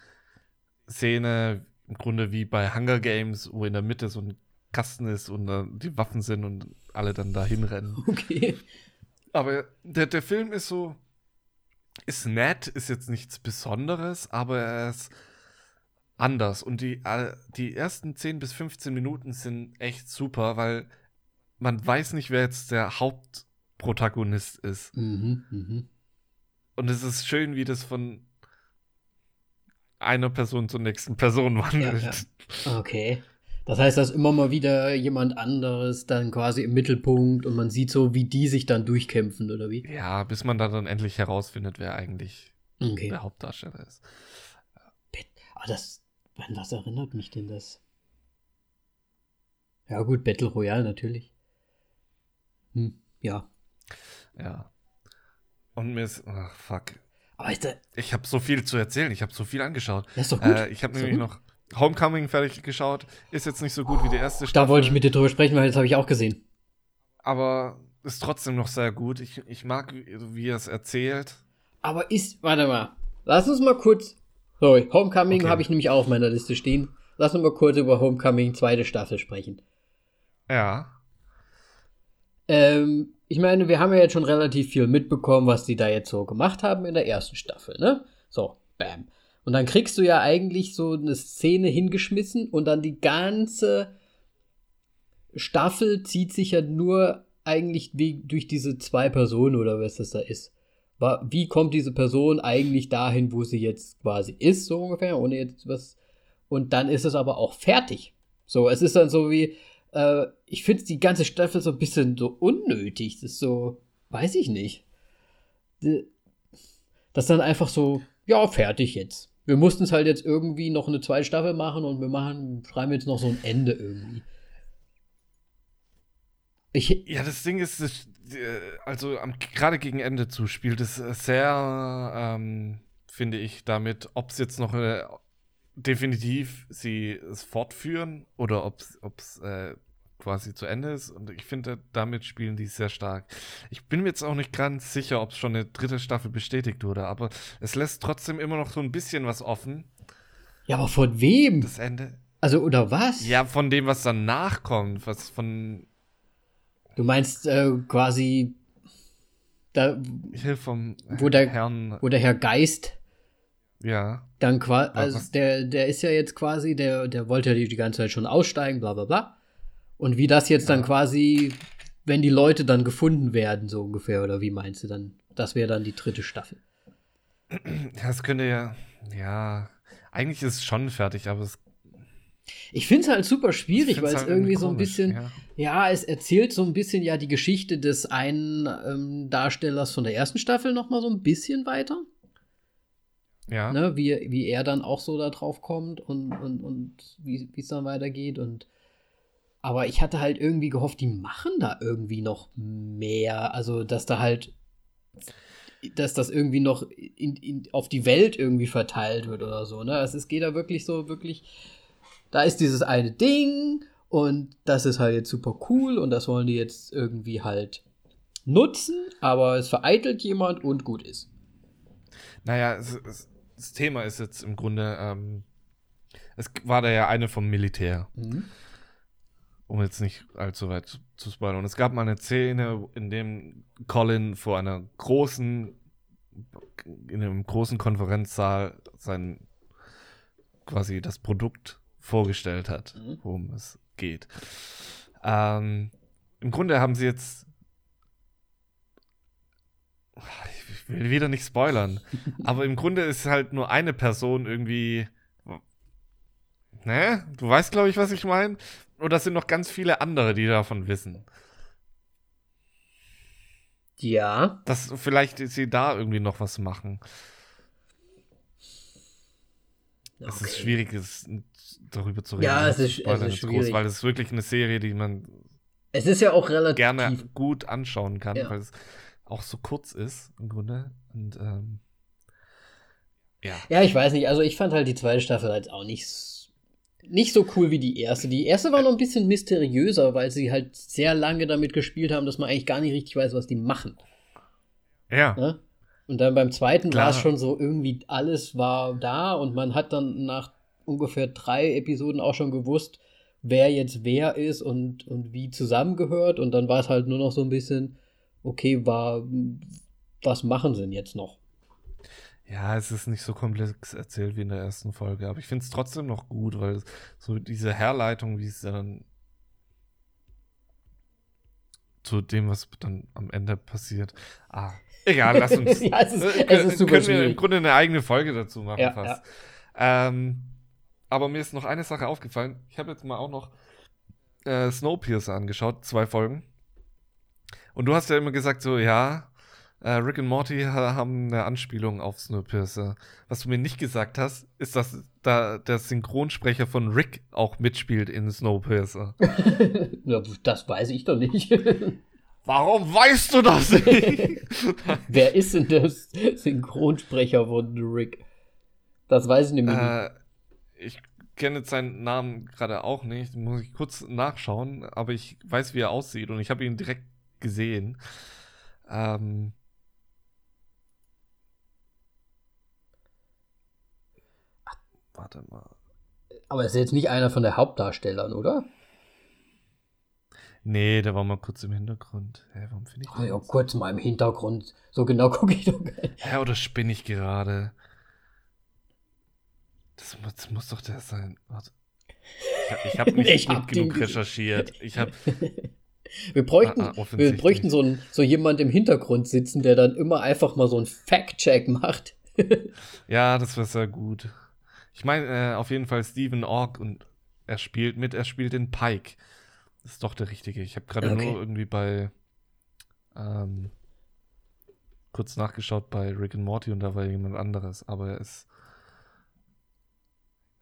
Szene, im Grunde wie bei Hunger Games, wo in der Mitte so ein Kasten ist und uh, die Waffen sind und alle dann dahin rennen. [LAUGHS] Okay. Aber der, der Film ist so, ist nett, ist jetzt nichts Besonderes, aber er ist anders. Und die, die ersten 10 bis 15 Minuten sind echt super, weil man weiß nicht, wer jetzt der Hauptprotagonist ist. Mhm, mh. Und es ist schön, wie das von einer Person zur nächsten Person wandelt. Ja, ja. Okay. Das heißt, dass immer mal wieder jemand anderes dann quasi im Mittelpunkt und man sieht so, wie die sich dann durchkämpfen, oder wie? Ja, bis man dann, endlich herausfindet, wer eigentlich okay. der Hauptdarsteller ist. Aber das, an was erinnert mich denn das? Ja, gut, Battle Royale natürlich. Hm, ja. Ja. Und mir ist, ach, fuck. Aber der, ich habe so viel zu erzählen, ich habe so viel angeschaut. Das ist doch gut. Äh, ich habe nämlich noch Homecoming fertig geschaut. Ist jetzt nicht so gut wie die erste Staffel. Da wollte ich mit dir drüber sprechen, weil das habe ich auch gesehen. Aber ist trotzdem noch sehr gut. Ich, ich mag, wie er es erzählt. Aber ist, warte mal. Lass uns mal kurz. Sorry, Homecoming okay. habe ich nämlich auch auf meiner Liste stehen. Lass uns mal kurz über Homecoming zweite Staffel sprechen. Ja. Ähm, ich meine, wir haben ja jetzt schon relativ viel mitbekommen, was die da jetzt so gemacht haben in der ersten Staffel, ne? So, bam. Und dann kriegst du ja eigentlich so eine Szene hingeschmissen und dann die ganze Staffel zieht sich ja nur eigentlich durch diese zwei Personen oder was das da ist. Wie kommt diese Person eigentlich dahin, wo sie jetzt quasi ist, so ungefähr, ohne jetzt was. Und dann ist es aber auch fertig. So, es ist dann so wie, äh, ich finde die ganze Staffel so ein bisschen so unnötig. Das ist so, weiß ich nicht. Das ist dann einfach so, ja, fertig jetzt wir mussten es halt jetzt irgendwie noch eine zweite Staffel machen und wir machen, schreiben jetzt noch so ein Ende irgendwie. Ich, ja, das Ding ist, das, äh, also gerade gegen Ende zu spielt es sehr, ähm, finde ich, damit, ob es jetzt noch eine, definitiv sie es fortführen oder ob es äh, quasi zu Ende ist. Und ich finde, damit spielen die sehr stark. Ich bin mir jetzt auch nicht ganz sicher, ob es schon eine dritte Staffel bestätigt wurde, aber es lässt trotzdem immer noch so ein bisschen was offen. Ja, aber von wem? Das Ende. Also, oder was? Ja, von dem, was danach kommt. Was von. Du meinst äh, quasi. Da, vom wo der, Herrn. Wo der Herr Geist. Ja. Dann quasi. Also, der, der ist ja jetzt quasi, der, der wollte ja die, die ganze Zeit schon aussteigen, bla, bla, bla. Und wie das jetzt dann quasi, wenn die Leute dann gefunden werden, so ungefähr, oder wie meinst du dann? Das wäre dann die dritte Staffel. Das könnte ja, ja, eigentlich ist es schon fertig, aber es. Ich finde es halt super schwierig, weil es halt irgendwie so ein bisschen, ja. ja. es erzählt so ein bisschen ja die Geschichte des einen ähm, Darstellers von der ersten Staffel noch mal so ein bisschen weiter. Ja. Ne, wie, wie er dann auch so da drauf kommt und, und, und wie es dann weitergeht und aber ich hatte halt irgendwie gehofft, die machen da irgendwie noch mehr. Also, dass da halt, dass das irgendwie noch in, in, auf die Welt irgendwie verteilt wird oder so. Ne? Also, es geht da wirklich so, wirklich, da ist dieses eine Ding und das ist halt jetzt super cool und das wollen die jetzt irgendwie halt nutzen, aber es vereitelt jemand und gut ist. Naja, es, es, das Thema ist jetzt im Grunde, ähm, es war da ja eine vom Militär. Mhm um jetzt nicht allzu weit zu spoilern. Und es gab mal eine Szene, in dem Colin vor einer großen, in einem großen Konferenzsaal sein quasi das Produkt vorgestellt hat, mhm. worum es geht. Ähm, Im Grunde haben sie jetzt ich will wieder nicht spoilern, [LAUGHS] aber im Grunde ist halt nur eine Person irgendwie Ne? Du weißt, glaube ich, was ich meine. Oder sind noch ganz viele andere, die davon wissen. Ja. Dass vielleicht sie da irgendwie noch was machen. Okay. Es ist schwierig, es darüber zu reden. Ja, es ist, es ist schwierig. Groß, weil es ist wirklich eine Serie, die man es ist ja auch relativ gerne gut anschauen kann, ja. weil es auch so kurz ist im Grunde. Und ähm, ja. Ja, ich weiß nicht. Also ich fand halt die zweite Staffel halt auch nicht so nicht so cool wie die erste. Die erste war noch ein bisschen mysteriöser, weil sie halt sehr lange damit gespielt haben, dass man eigentlich gar nicht richtig weiß, was die machen. Ja. Ne? Und dann beim zweiten war es schon so, irgendwie alles war da und man hat dann nach ungefähr drei Episoden auch schon gewusst, wer jetzt wer ist und, und wie zusammengehört. Und dann war es halt nur noch so ein bisschen, okay, war, was machen sie denn jetzt noch? Ja, es ist nicht so komplex erzählt wie in der ersten Folge, aber ich finde es trotzdem noch gut, weil so diese Herleitung, wie es dann zu dem, was dann am Ende passiert. Ah, egal, lass uns. [LAUGHS] ja, es ist, äh, es ist super können wir im Grunde eine eigene Folge dazu machen ja, fast. Ja. Ähm, aber mir ist noch eine Sache aufgefallen. Ich habe jetzt mal auch noch äh, Snowpiercer angeschaut, zwei Folgen. Und du hast ja immer gesagt, so, ja, äh, Rick und Morty haben eine Anspielung auf Snowpiercer. Was du mir nicht gesagt hast, ist, dass da der Synchronsprecher von Rick auch mitspielt in Snowpiercer. [LAUGHS] das weiß ich doch nicht. [LAUGHS] Warum weißt du das nicht? [LAUGHS] Wer ist denn der Synchronsprecher von Rick? Das weiß ich nämlich äh, nicht. Ich kenne jetzt seinen Namen gerade auch nicht, muss ich kurz nachschauen, aber ich weiß, wie er aussieht und ich habe ihn direkt gesehen. Ähm, Warte mal. Aber ist jetzt nicht einer von der Hauptdarstellern, oder? Nee, der war mal kurz im Hintergrund. Hä, warum finde ich oh, ja, kurz mal im Hintergrund. So genau [LAUGHS] gucke ich doch nicht. Hä, oder spinne ich gerade? Das, das, muss doch der sein. Warte. Ich, habe hab nicht ich hab [LAUGHS] genug recherchiert. Ich habe. [LAUGHS] Wir bräuchten, ah, ah, wir bräuchten so, ein, so jemand im Hintergrund sitzen, der dann immer einfach mal so einen Fact-Check macht. ja, das wäre sehr gut. Ich meine äh, auf jeden Fall Stephen Ork und er spielt mit, er spielt den Pike. Das ist doch der richtige. Ich habe gerade okay. nur irgendwie bei ähm, kurz nachgeschaut bei Rick and Morty und da war jemand anderes, aber er ist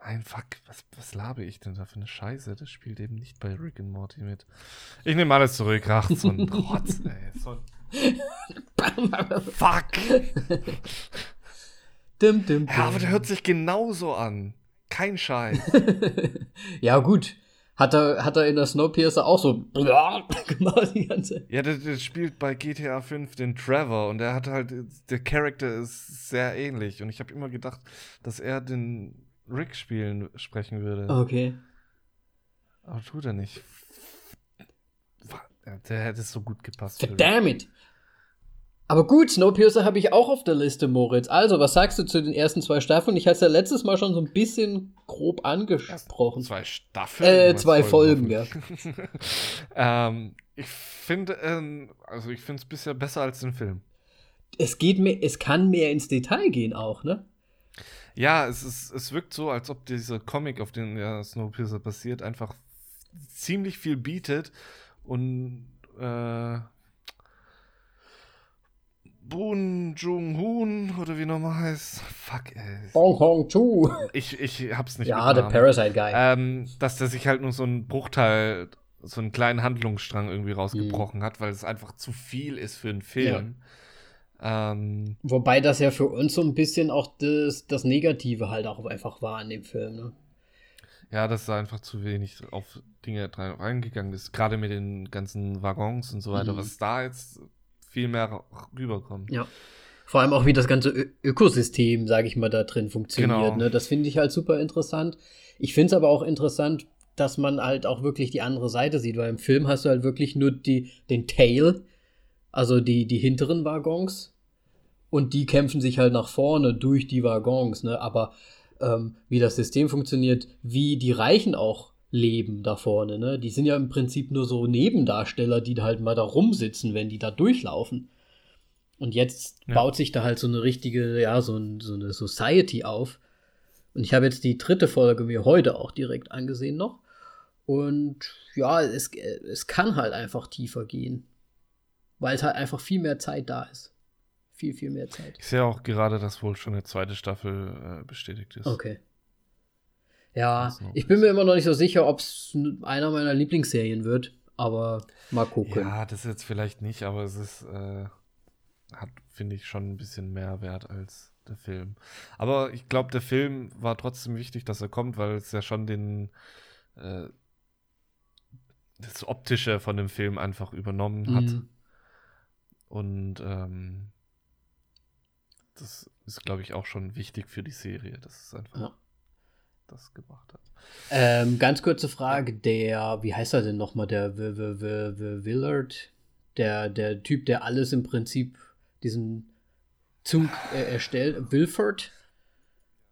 Nein, fuck, was, was labe ich denn da für eine Scheiße? Das spielt eben nicht bei Rick and Morty mit. Ich nehme alles zurück. Ach, so ein [LAUGHS] Rotz, ey. So ein fuck! [LAUGHS] Dim, dim, dim. Ja, aber der hört sich genauso an. Kein Scheiß. [LAUGHS] ja, gut. Hat er, hat er in der Snowpiercer auch so [LAUGHS] gemacht die ganze Ja, der, der, spielt bei GTA 5 den Trevor und er hat halt, der Charakter ist sehr ähnlich und ich habe immer gedacht, dass er den Rick spielen, sprechen würde. Okay. Aber tut er nicht. Der hätte es so gut gepasst. It! Aber gut, Snowpiercer habe ich auch auf der Liste, Moritz. Also, was sagst du zu den ersten zwei Staffeln? Ich hatte es ja letztes Mal schon so ein bisschen grob angesprochen. Zwei Staffeln? Äh, zwei Folgen, ja. [LAUGHS] ähm, ich finde, ähm, also ich finde es bisher besser als den Film. Es geht mehr, es kann mehr ins Detail gehen auch, ne? Ja, es ist, es wirkt so, als ob dieser Comic, auf den ja Snowpiercer basiert, einfach ziemlich viel bietet und äh, Boon Jung-hoon oder wie nochmal heißt. Fuck, ey. Bong Hong Chu. Ich, ich hab's nicht Ja, der Parasite Guy. Ähm, dass der sich halt nur so einen Bruchteil, so einen kleinen Handlungsstrang irgendwie rausgebrochen mhm. hat, weil es einfach zu viel ist für einen Film. Ja. Ähm, Wobei das ja für uns so ein bisschen auch das, das Negative halt auch einfach war in dem Film, ne? Ja, dass da einfach zu wenig auf Dinge reingegangen ist. Gerade mit den ganzen Waggons und so weiter. Mhm. Was da jetzt viel mehr rüberkommen. Ja. Vor allem auch, wie das ganze Ö Ökosystem, sage ich mal, da drin funktioniert. Genau. Ne? Das finde ich halt super interessant. Ich finde es aber auch interessant, dass man halt auch wirklich die andere Seite sieht, weil im Film hast du halt wirklich nur die, den Tail, also die, die hinteren Waggons. Und die kämpfen sich halt nach vorne durch die Waggons, ne? Aber ähm, wie das System funktioniert, wie die Reichen auch leben da vorne. Ne? Die sind ja im Prinzip nur so Nebendarsteller, die halt mal da rumsitzen, wenn die da durchlaufen. Und jetzt ja. baut sich da halt so eine richtige, ja, so, ein, so eine Society auf. Und ich habe jetzt die dritte Folge mir heute auch direkt angesehen noch. Und ja, es, es kann halt einfach tiefer gehen. Weil es halt einfach viel mehr Zeit da ist. Viel, viel mehr Zeit. Ich sehe auch gerade, dass wohl schon eine zweite Staffel äh, bestätigt ist. Okay. Ja, ich bin mir immer noch nicht so sicher, ob es einer meiner Lieblingsserien wird, aber mal gucken. Ja, das jetzt vielleicht nicht, aber es ist, äh, hat, finde ich, schon ein bisschen mehr Wert als der Film. Aber ich glaube, der Film war trotzdem wichtig, dass er kommt, weil es ja schon den, äh, das Optische von dem Film einfach übernommen hat. Mhm. Und ähm, das ist, glaube ich, auch schon wichtig für die Serie. Das ist einfach. Ja das gemacht hat. Ähm, ganz kurze Frage, der, wie heißt er denn nochmal, der w w w w Willard, der, der Typ, der alles im Prinzip, diesen Zug äh, erstellt, Wilford.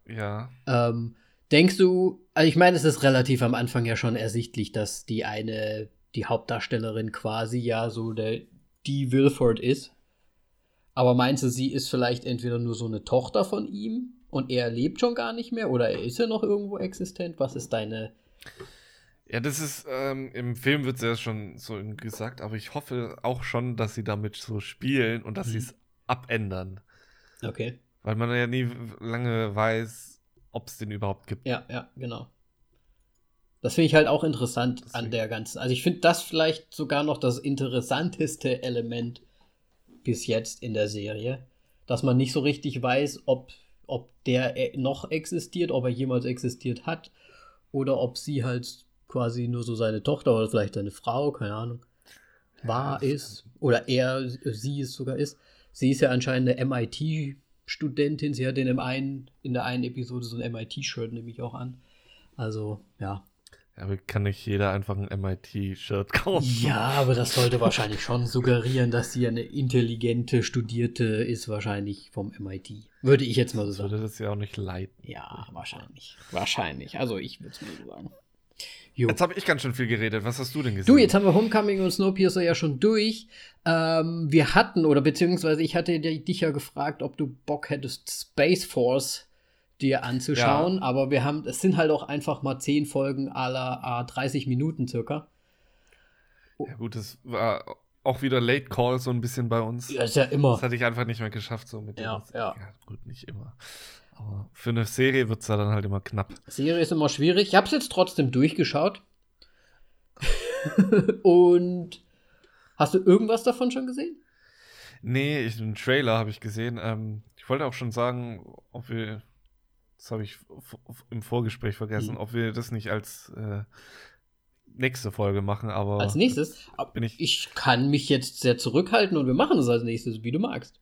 Ja. Ähm, denkst du, also ich meine, es ist relativ am Anfang ja schon ersichtlich, dass die eine, die Hauptdarstellerin quasi ja so der, die Wilford ist. Aber meinst du, sie ist vielleicht entweder nur so eine Tochter von ihm und er lebt schon gar nicht mehr oder ist er noch irgendwo existent? Was ist deine. Ja, das ist, ähm, im Film wird es ja schon so gesagt, aber ich hoffe auch schon, dass sie damit so spielen und dass mhm. sie es abändern. Okay. Weil man ja nie lange weiß, ob es den überhaupt gibt. Ja, ja, genau. Das finde ich halt auch interessant Deswegen. an der ganzen. Also ich finde das vielleicht sogar noch das interessanteste Element bis jetzt in der Serie, dass man nicht so richtig weiß, ob, ob der äh, noch existiert, ob er jemals existiert hat oder ob sie halt quasi nur so seine Tochter oder vielleicht seine Frau, keine Ahnung, war, ist oder er, sie es sogar ist. Sie ist ja anscheinend eine MIT-Studentin. Sie hat in, dem einen, in der einen Episode so ein MIT-Shirt, nehme ich auch an. Also, ja. Aber kann nicht jeder einfach ein MIT-Shirt [LAUGHS] kaufen? Ja, aber das sollte wahrscheinlich schon suggerieren, dass sie eine intelligente, studierte ist, wahrscheinlich vom MIT. Würde ich jetzt mal so sagen. Würde das ja auch nicht leiden. Ja, wahrscheinlich. Wahrscheinlich. Also ich würde es mal so sagen. Jo. Jetzt habe ich ganz schön viel geredet. Was hast du denn gesehen? Du, jetzt haben wir Homecoming und Snowpiercer ja schon durch. Ähm, wir hatten, oder beziehungsweise ich hatte dich ja gefragt, ob du Bock hättest, Space Force dir anzuschauen. Ja. Aber wir haben, es sind halt auch einfach mal zehn Folgen aller 30 Minuten circa. Ja, gut, das war auch wieder Late Call so ein bisschen bei uns. Ja, ist ja immer. Das hatte ich einfach nicht mehr geschafft, so mit ja, ja. ja. Gut, nicht immer. Aber für eine Serie wird es ja dann halt immer knapp. Serie ist immer schwierig. Ich habe es jetzt trotzdem durchgeschaut. [LAUGHS] Und hast du irgendwas davon schon gesehen? Nee, ich, einen Trailer habe ich gesehen. Ähm, ich wollte auch schon sagen, ob wir, das habe ich im Vorgespräch vergessen, mhm. ob wir das nicht als äh, nächste Folge machen, aber. Als nächstes? Bin ich, ich kann mich jetzt sehr zurückhalten und wir machen es als nächstes, wie du magst.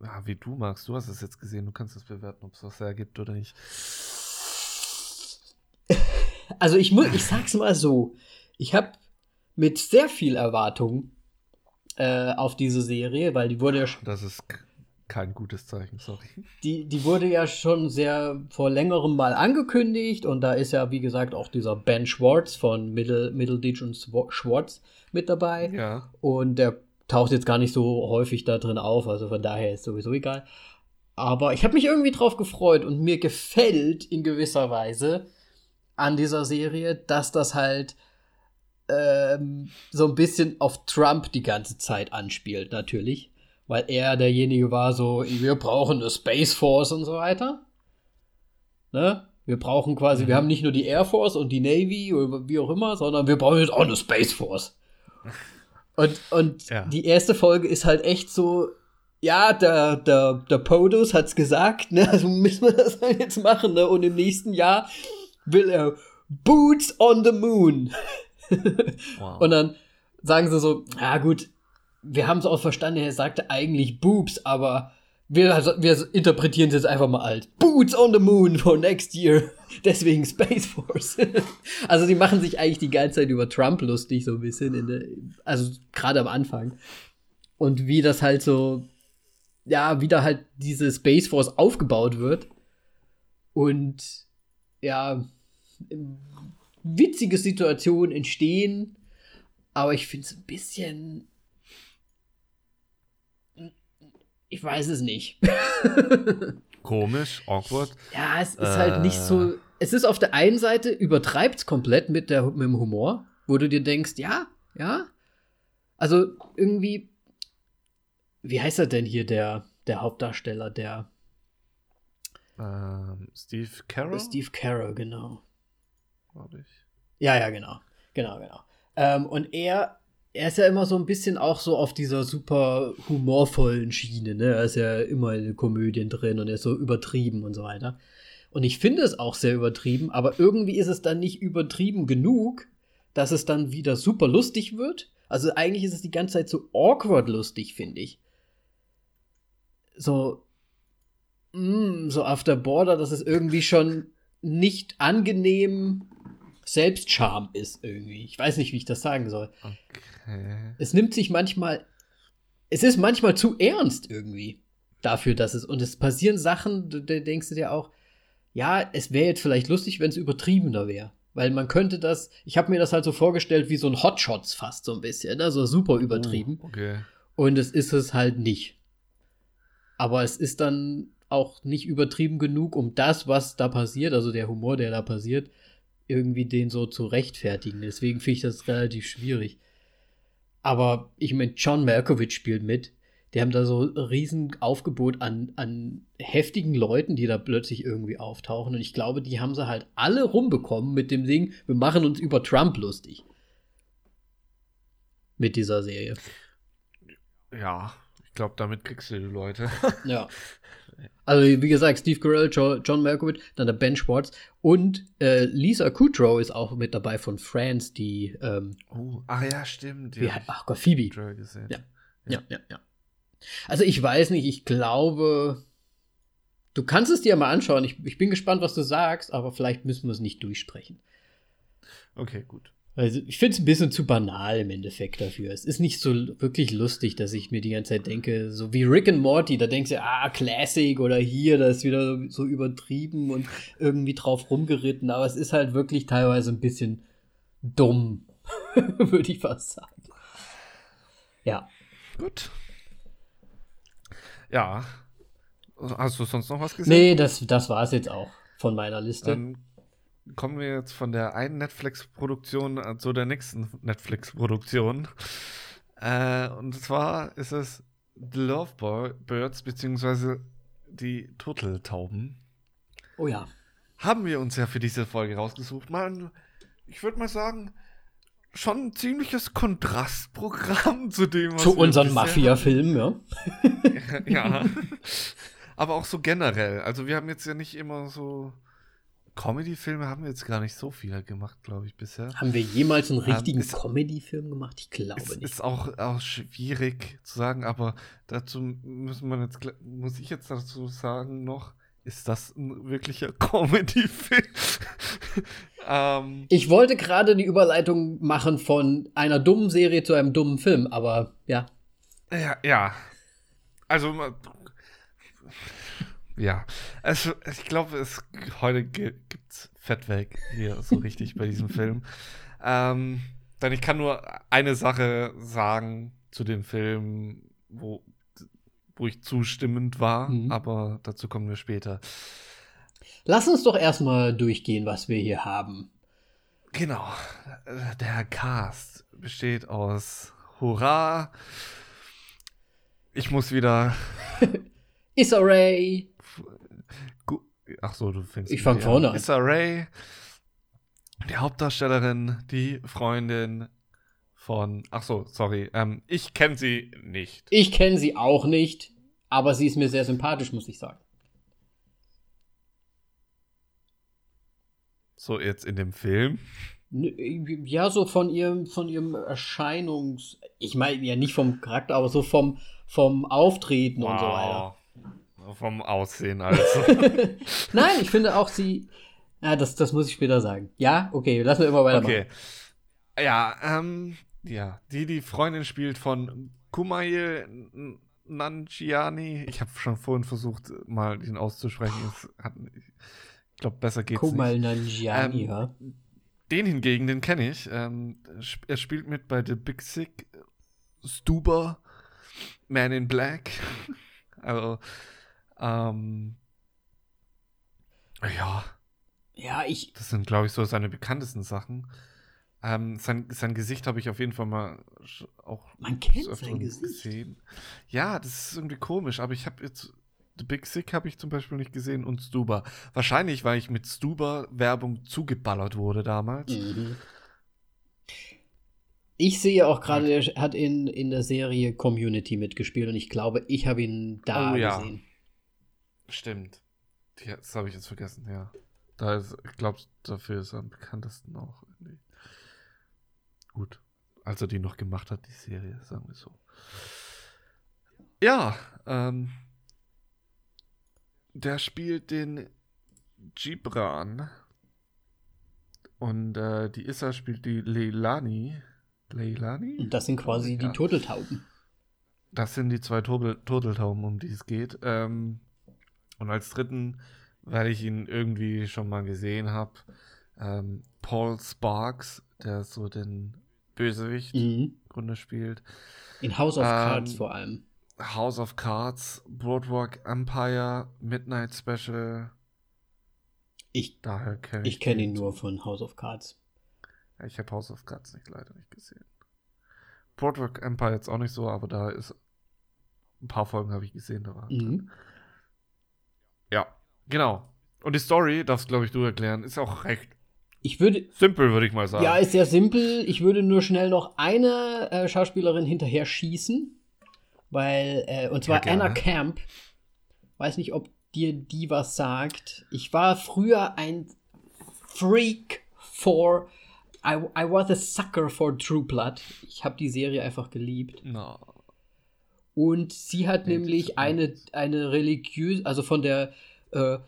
Ja, wie du magst. Du hast es jetzt gesehen. Du kannst es bewerten, ob es was ergibt oder nicht. Also ich muss, ich sag's mal so. Ich habe mit sehr viel Erwartung äh, auf diese Serie, weil die wurde ja schon. Das ist kein gutes Zeichen, sorry. Die, die wurde ja schon sehr vor längerem mal angekündigt und da ist ja, wie gesagt, auch dieser Ben Schwartz von Middle, Middle Ditch und Schwartz mit dabei. Ja. Und der taucht jetzt gar nicht so häufig da drin auf, also von daher ist sowieso egal. Aber ich habe mich irgendwie drauf gefreut und mir gefällt in gewisser Weise an dieser Serie, dass das halt ähm, so ein bisschen auf Trump die ganze Zeit anspielt, natürlich. Weil er derjenige war, so, wir brauchen eine Space Force und so weiter. Ne? Wir brauchen quasi, mhm. wir haben nicht nur die Air Force und die Navy oder wie auch immer, sondern wir brauchen jetzt auch eine Space Force. [LAUGHS] Und, und ja. die erste Folge ist halt echt so, ja, der, der, der Podus hat's gesagt, ne, also müssen wir das halt jetzt machen, ne, und im nächsten Jahr will er Boots on the Moon. [LAUGHS] wow. Und dann sagen sie so, ja gut, wir haben es auch verstanden, er sagte eigentlich Boobs, aber wir, also, wir interpretieren es jetzt einfach mal als Boots on the Moon for next year. [LAUGHS] Deswegen Space Force. [LAUGHS] also die machen sich eigentlich die ganze Zeit über Trump lustig, so ein bisschen. Der, also gerade am Anfang. Und wie das halt so, ja, wie da halt diese Space Force aufgebaut wird. Und ja, witzige Situationen entstehen. Aber ich finde es ein bisschen Ich weiß es nicht. [LAUGHS] Komisch, awkward. Ja, es ist äh, halt nicht so. Es ist auf der einen Seite übertreibt es komplett mit, der, mit dem Humor, wo du dir denkst, ja, ja. Also irgendwie, wie heißt er denn hier, der, der Hauptdarsteller, der ähm, Steve Carroll? Steve Carroll, genau. Glaube ich. Ja, ja, genau. Genau, genau. Ähm, und er er ist ja immer so ein bisschen auch so auf dieser super humorvollen Schiene, ne? Er ist ja immer in Komödien drin und er ist so übertrieben und so weiter. Und ich finde es auch sehr übertrieben, aber irgendwie ist es dann nicht übertrieben genug, dass es dann wieder super lustig wird. Also eigentlich ist es die ganze Zeit so awkward lustig, finde ich. So, mm, so auf der Border, dass es irgendwie schon nicht angenehm Selbstscham ist irgendwie. Ich weiß nicht, wie ich das sagen soll. Okay. Es nimmt sich manchmal, es ist manchmal zu ernst irgendwie. dafür, dass es. Und es passieren Sachen, da denkst du dir auch, ja, es wäre jetzt vielleicht lustig, wenn es übertriebener wäre. Weil man könnte das, ich habe mir das halt so vorgestellt wie so ein Hotshots fast so ein bisschen, also super übertrieben. Oh, okay. Und es ist es halt nicht. Aber es ist dann auch nicht übertrieben genug, um das, was da passiert, also der Humor, der da passiert, irgendwie den so zu rechtfertigen. Deswegen finde ich das relativ schwierig. Aber ich meine, John Malkovich spielt mit. Die haben da so ein riesen Aufgebot an, an heftigen Leuten, die da plötzlich irgendwie auftauchen. Und ich glaube, die haben sie halt alle rumbekommen mit dem Ding, wir machen uns über Trump lustig. Mit dieser Serie. Ja, ich glaube, damit kriegst du die Leute. ja. [LAUGHS] Also, wie gesagt, Steve Carell, John Malkovich, dann der Ben Schwartz und äh, Lisa Kudrow ist auch mit dabei von Friends, die. Ähm, oh, ach ja, stimmt. Wie, ach Gott, Phoebe. Ja. ja, ja, ja. Also, ich weiß nicht, ich glaube. Du kannst es dir mal anschauen. Ich, ich bin gespannt, was du sagst, aber vielleicht müssen wir es nicht durchsprechen. Okay, gut. Also ich finde es ein bisschen zu banal im Endeffekt dafür. Es ist nicht so wirklich lustig, dass ich mir die ganze Zeit denke, so wie Rick and Morty, da denkst du, ah, Classic oder hier, da ist wieder so übertrieben und irgendwie drauf rumgeritten, aber es ist halt wirklich teilweise ein bisschen dumm, [LAUGHS] würde ich fast sagen. Ja. Gut. Ja. Hast du sonst noch was gesehen? Nee, das, das war es jetzt auch von meiner Liste. Dann kommen wir jetzt von der einen Netflix-Produktion äh, zu der nächsten Netflix-Produktion. Äh, und zwar ist es The Lovebirds beziehungsweise die Turteltauben. Oh ja. Haben wir uns ja für diese Folge rausgesucht. Mal, ich würde mal sagen, schon ein ziemliches Kontrastprogramm [LAUGHS] zu dem, was Zu unseren Mafia-Filmen, ja. [LAUGHS] ja. [LAUGHS] Aber auch so generell. Also wir haben jetzt ja nicht immer so Comedy-Filme haben wir jetzt gar nicht so viele gemacht, glaube ich, bisher. Haben wir jemals einen ähm, richtigen ähm, Comedy-Film gemacht? Ich glaube nicht. Ist auch, auch schwierig zu sagen, aber dazu müssen wir jetzt, muss ich jetzt dazu sagen noch, ist das ein wirklicher [LAUGHS] Comedy-Film? [LAUGHS] ähm, ich wollte gerade die Überleitung machen von einer dummen Serie zu einem dummen Film, aber ja. Ja, ja. Also ja, also ich glaube, es heute gibt's Fett weg hier so richtig bei diesem Film. Ähm, denn ich kann nur eine Sache sagen zu dem Film, wo, wo ich zustimmend war, mhm. aber dazu kommen wir später. Lass uns doch erstmal durchgehen, was wir hier haben. Genau. Der Cast besteht aus Hurra. Ich muss wieder. [LAUGHS] Issa Rae. Ach so, du fängst Ich fange vorne an. Issa Rae, die Hauptdarstellerin, die Freundin von. Ach so, sorry. Ähm, ich kenne sie nicht. Ich kenne sie auch nicht, aber sie ist mir sehr sympathisch, muss ich sagen. So jetzt in dem Film? Ja, so von ihrem, von ihrem Erscheinungs. Ich meine ja nicht vom Charakter, aber so vom, vom Auftreten wow. und so weiter. Vom Aussehen also. [LAUGHS] Nein, ich finde auch sie. Ja, das, das muss ich später sagen. Ja, okay, lassen wir immer weitermachen. Okay. Ja, ähm, ja, die, die Freundin spielt von Kumail Nanjiani. Ich habe schon vorhin versucht, mal ihn auszusprechen. Hat, ich glaube, besser geht's Kumail Nanjiani, ähm, ja. Den hingegen, den kenne ich. Ähm, er spielt mit bei The Big Sick, Stuber, Man in Black. [LAUGHS] also, ähm, ja. Ja, ich. Das sind, glaube ich, so seine bekanntesten Sachen. Ähm, sein, sein Gesicht habe ich auf jeden Fall mal auch Man kennt sein Gesicht. gesehen. Ja, das ist irgendwie komisch, aber ich habe jetzt The Big Sick habe ich zum Beispiel nicht gesehen und Stuber. Wahrscheinlich, weil ich mit Stuber Werbung zugeballert wurde damals. Mhm. Ich sehe auch gerade, er hat in, in der Serie Community mitgespielt und ich glaube, ich habe ihn da oh, ja. gesehen. Stimmt. Das habe ich jetzt vergessen, ja. Da ist, ich glaube, dafür ist er am bekanntesten auch. Irgendwie. Gut. Als er die noch gemacht hat, die Serie, sagen wir so. Ja, ähm, der spielt den Gibran. Und äh, die Issa spielt die Leilani. Leilani? Das sind quasi ja. die Turteltauben. Das sind die zwei Turteltauben, um die es geht. Ähm, und als dritten, weil ich ihn irgendwie schon mal gesehen habe, ähm, Paul Sparks, der so den Bösewicht mhm. Grunde spielt. In House of ähm, Cards vor allem. House of Cards, Boardwalk Empire, Midnight Special. Ich, Daher kenn ich, ich kenne ihn nur von House of Cards. Ja, ich habe House of Cards nicht leider nicht gesehen. Boardwalk Empire jetzt auch nicht so, aber da ist ein paar Folgen habe ich gesehen. Da war mhm. Genau. Und die Story, darfst glaube ich du erklären, ist auch recht ich würde. Simpel, würde ich mal sagen. Ja, ist sehr simpel. Ich würde nur schnell noch eine äh, Schauspielerin hinterher schießen. Weil, äh, und zwar ja, Anna Camp. Weiß nicht, ob dir die was sagt. Ich war früher ein Freak for. I, I was a sucker for True Blood. Ich habe die Serie einfach geliebt. No. Und sie hat nee, nämlich eine, eine religiöse, also von der äh,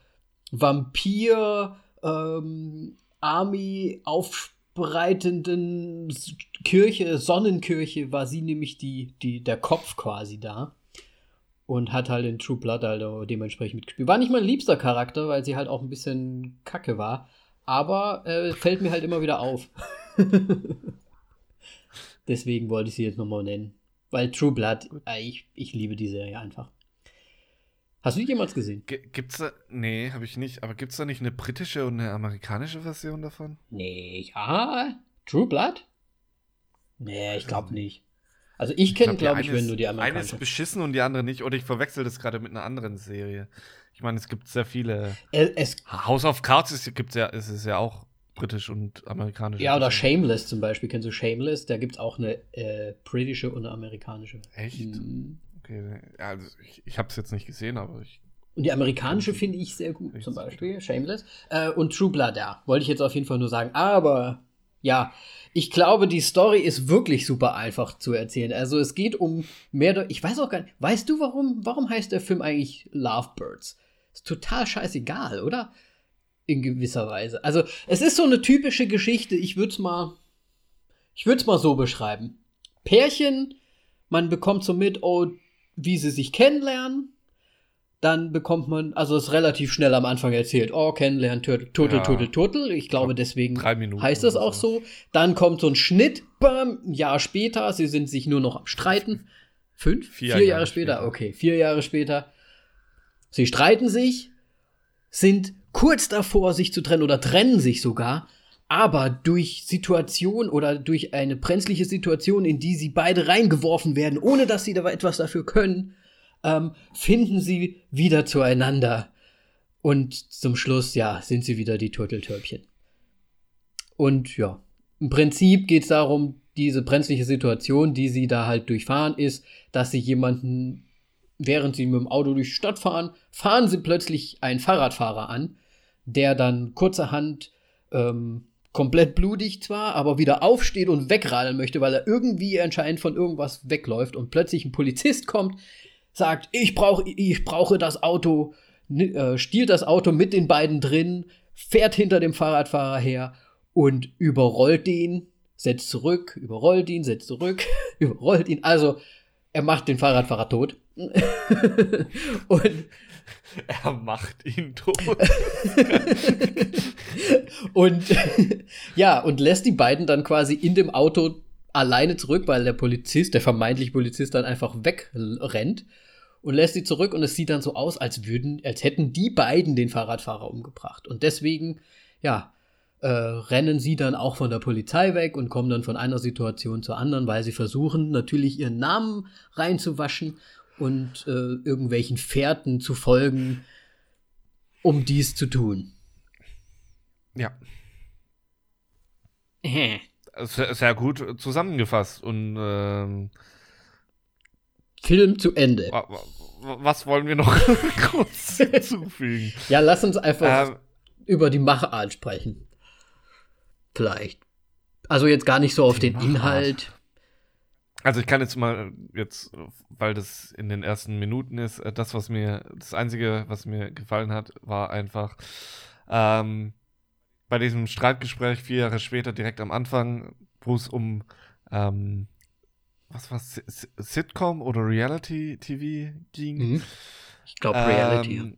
Vampir, ähm, Army aufbereitenden Kirche, Sonnenkirche, war sie nämlich die, die, der Kopf quasi da. Und hat halt in True Blood halt dementsprechend mitgespielt. War nicht mein liebster Charakter, weil sie halt auch ein bisschen kacke war. Aber äh, fällt mir halt immer wieder auf. [LAUGHS] Deswegen wollte ich sie jetzt nochmal nennen. Weil True Blood, äh, ich, ich liebe die Serie einfach. Hast du die jemals gesehen? G gibt's da. Nee, habe ich nicht. Aber gibt es da nicht eine britische und eine amerikanische Version davon? Nee, ja. True Blood? Nee, ich glaube nicht. Also ich kenne, glaube ich, wenn du die amerikanische. Eine ist beschissen und die andere nicht. Oder ich verwechsel das gerade mit einer anderen Serie. Ich meine, es gibt sehr viele. Es House of Cards ist, gibt's ja, ist es ja auch britisch und amerikanisch. Ja, oder Shameless zum Beispiel. Kennst du Shameless? Da gibt es auch eine äh, britische und eine amerikanische. Echt? Mhm. Okay, also ich, ich habe es jetzt nicht gesehen, aber ich. Und die amerikanische finde ich sehr gut, zum Beispiel, Shameless. Äh, und True Blood, ja, wollte ich jetzt auf jeden Fall nur sagen. Aber ja, ich glaube, die Story ist wirklich super einfach zu erzählen. Also es geht um mehr, ich weiß auch gar nicht, weißt du, warum, warum heißt der Film eigentlich Lovebirds? Ist total scheißegal, oder? In gewisser Weise. Also es ist so eine typische Geschichte, ich würde es mal, ich würde es mal so beschreiben. Pärchen, man bekommt so mit, oh, wie sie sich kennenlernen. Dann bekommt man, also ist relativ schnell am Anfang erzählt, oh, kennenlernen, Turtle, Turtle, ja. Turtle, Turtle. Ich glaube, deswegen heißt das auch so. Dann kommt so ein Schnitt, bam, ein Jahr später, sie sind sich nur noch am Streiten. Fünf? Vier, Vier Jahre, Jahre später. später, okay, vier Jahre später. Sie streiten sich, sind kurz davor, sich zu trennen oder trennen sich sogar aber durch Situation oder durch eine brenzliche Situation, in die sie beide reingeworfen werden, ohne dass sie da etwas dafür können, ähm, finden sie wieder zueinander. Und zum Schluss, ja, sind sie wieder die Turteltürpchen. Und ja, im Prinzip geht es darum, diese brenzliche Situation, die sie da halt durchfahren, ist, dass sie jemanden, während sie mit dem Auto durch die Stadt fahren, fahren sie plötzlich einen Fahrradfahrer an, der dann kurzerhand ähm, komplett blutig zwar, aber wieder aufsteht und wegrallen möchte, weil er irgendwie anscheinend von irgendwas wegläuft und plötzlich ein Polizist kommt, sagt, ich brauche ich brauche das Auto, äh, stiehlt das Auto mit den beiden drin, fährt hinter dem Fahrradfahrer her und überrollt den, setzt zurück, überrollt ihn, setzt zurück, [LAUGHS] überrollt ihn. Also er macht den Fahrradfahrer tot. [LAUGHS] und [LAUGHS] er macht ihn tot. [LAUGHS] und [LAUGHS] ja, und lässt die beiden dann quasi in dem Auto alleine zurück, weil der Polizist, der vermeintliche Polizist, dann einfach wegrennt und lässt sie zurück und es sieht dann so aus, als würden, als hätten die beiden den Fahrradfahrer umgebracht. Und deswegen, ja, äh, rennen sie dann auch von der Polizei weg und kommen dann von einer Situation zur anderen, weil sie versuchen natürlich ihren Namen reinzuwaschen und äh, irgendwelchen Fährten zu folgen, um dies zu tun. Ja. Sehr, sehr gut zusammengefasst und ähm, Film zu Ende. Was wollen wir noch [LAUGHS] kurz hinzufügen? Ja, lass uns einfach ähm, über die Machart sprechen. Vielleicht. Also jetzt gar nicht so auf den Machart. Inhalt. Also ich kann jetzt mal jetzt, weil das in den ersten Minuten ist, äh, das, was mir, das Einzige, was mir gefallen hat, war einfach ähm, bei diesem Streitgespräch vier Jahre später, direkt am Anfang, wo es um ähm, was war Sitcom oder Reality TV ging. Mhm. Ich glaube Reality. Ähm,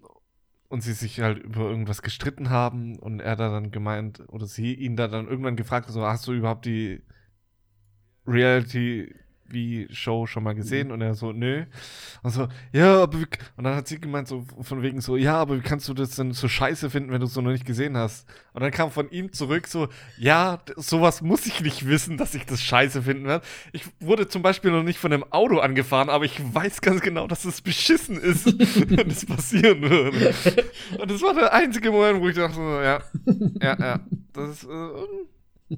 und sie sich halt über irgendwas gestritten haben und er da dann gemeint, oder sie ihn da dann irgendwann gefragt, so, hast du überhaupt die Reality Show schon mal gesehen? Mhm. Und er so, nö. Und so, ja, aber wie, und dann hat sie gemeint, so von wegen so, ja, aber wie kannst du das denn so scheiße finden, wenn du es so noch nicht gesehen hast? Und dann kam von ihm zurück so, ja, sowas muss ich nicht wissen, dass ich das scheiße finden werde. Ich wurde zum Beispiel noch nicht von einem Auto angefahren, aber ich weiß ganz genau, dass es beschissen ist, [LAUGHS] wenn es passieren würde. Und das war der einzige Moment, wo ich dachte, so, ja, ja, ja, das ist, äh,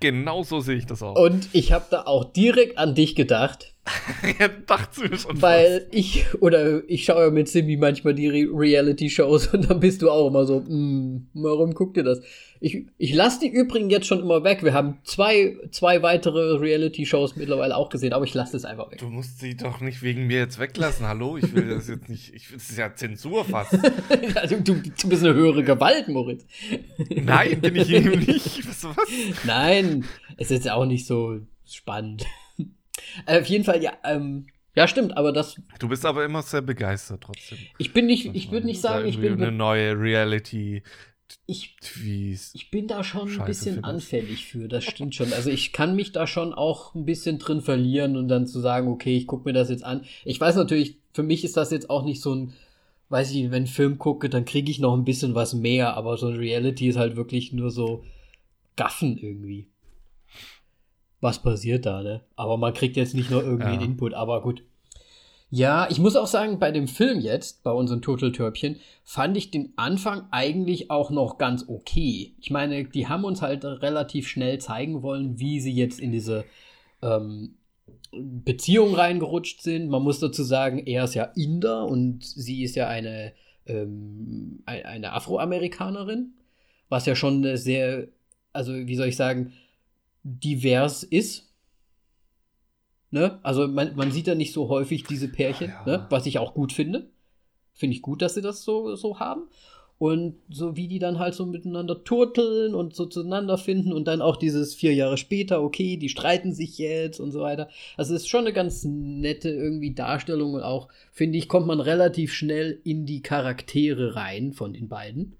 Genau so sehe ich das auch. Und ich habe da auch direkt an dich gedacht. [LAUGHS] ja, dachte mir schon. Weil was. ich, oder ich schaue ja mit Simbi manchmal die Re Reality-Shows [LAUGHS] und dann bist du auch immer so, mm, warum guckt ihr das? Ich, ich lasse die übrigen jetzt schon immer weg. Wir haben zwei, zwei weitere Reality-Shows mittlerweile auch gesehen, aber ich lasse das einfach weg. Du musst sie doch nicht wegen mir jetzt weglassen. Hallo, ich will das jetzt nicht. Ich, das ist ja Zensur fast. [LAUGHS] also, du, du bist eine höhere Gewalt, Moritz. Nein, bin ich eben [LAUGHS] nicht. Was, was? Nein, es ist ja auch nicht so spannend. Äh, auf jeden Fall, ja, ähm, ja, stimmt, aber das. Du bist aber immer sehr begeistert trotzdem. Ich bin nicht, ich würde nicht sagen, ich bin. Eine neue Reality. Ich, ich bin da schon ein bisschen anfällig für, das stimmt schon. Also ich kann mich da schon auch ein bisschen drin verlieren und dann zu sagen, okay, ich gucke mir das jetzt an. Ich weiß natürlich, für mich ist das jetzt auch nicht so ein, weiß ich, wenn ich Film gucke, dann kriege ich noch ein bisschen was mehr, aber so ein Reality ist halt wirklich nur so Gaffen irgendwie was passiert da, ne? Aber man kriegt jetzt nicht nur irgendwie ja. einen Input, aber gut. Ja, ich muss auch sagen, bei dem Film jetzt, bei unseren Turteltürpchen, fand ich den Anfang eigentlich auch noch ganz okay. Ich meine, die haben uns halt relativ schnell zeigen wollen, wie sie jetzt in diese ähm, Beziehung reingerutscht sind. Man muss dazu sagen, er ist ja Inder und sie ist ja eine, ähm, eine Afroamerikanerin, was ja schon sehr, also wie soll ich sagen, divers ist. Ne? Also man, man sieht ja nicht so häufig diese Pärchen, ja. ne? was ich auch gut finde. Finde ich gut, dass sie das so, so haben. Und so wie die dann halt so miteinander turteln und so zueinander finden und dann auch dieses vier Jahre später, okay, die streiten sich jetzt und so weiter. Also es ist schon eine ganz nette irgendwie Darstellung und auch, finde ich, kommt man relativ schnell in die Charaktere rein von den beiden.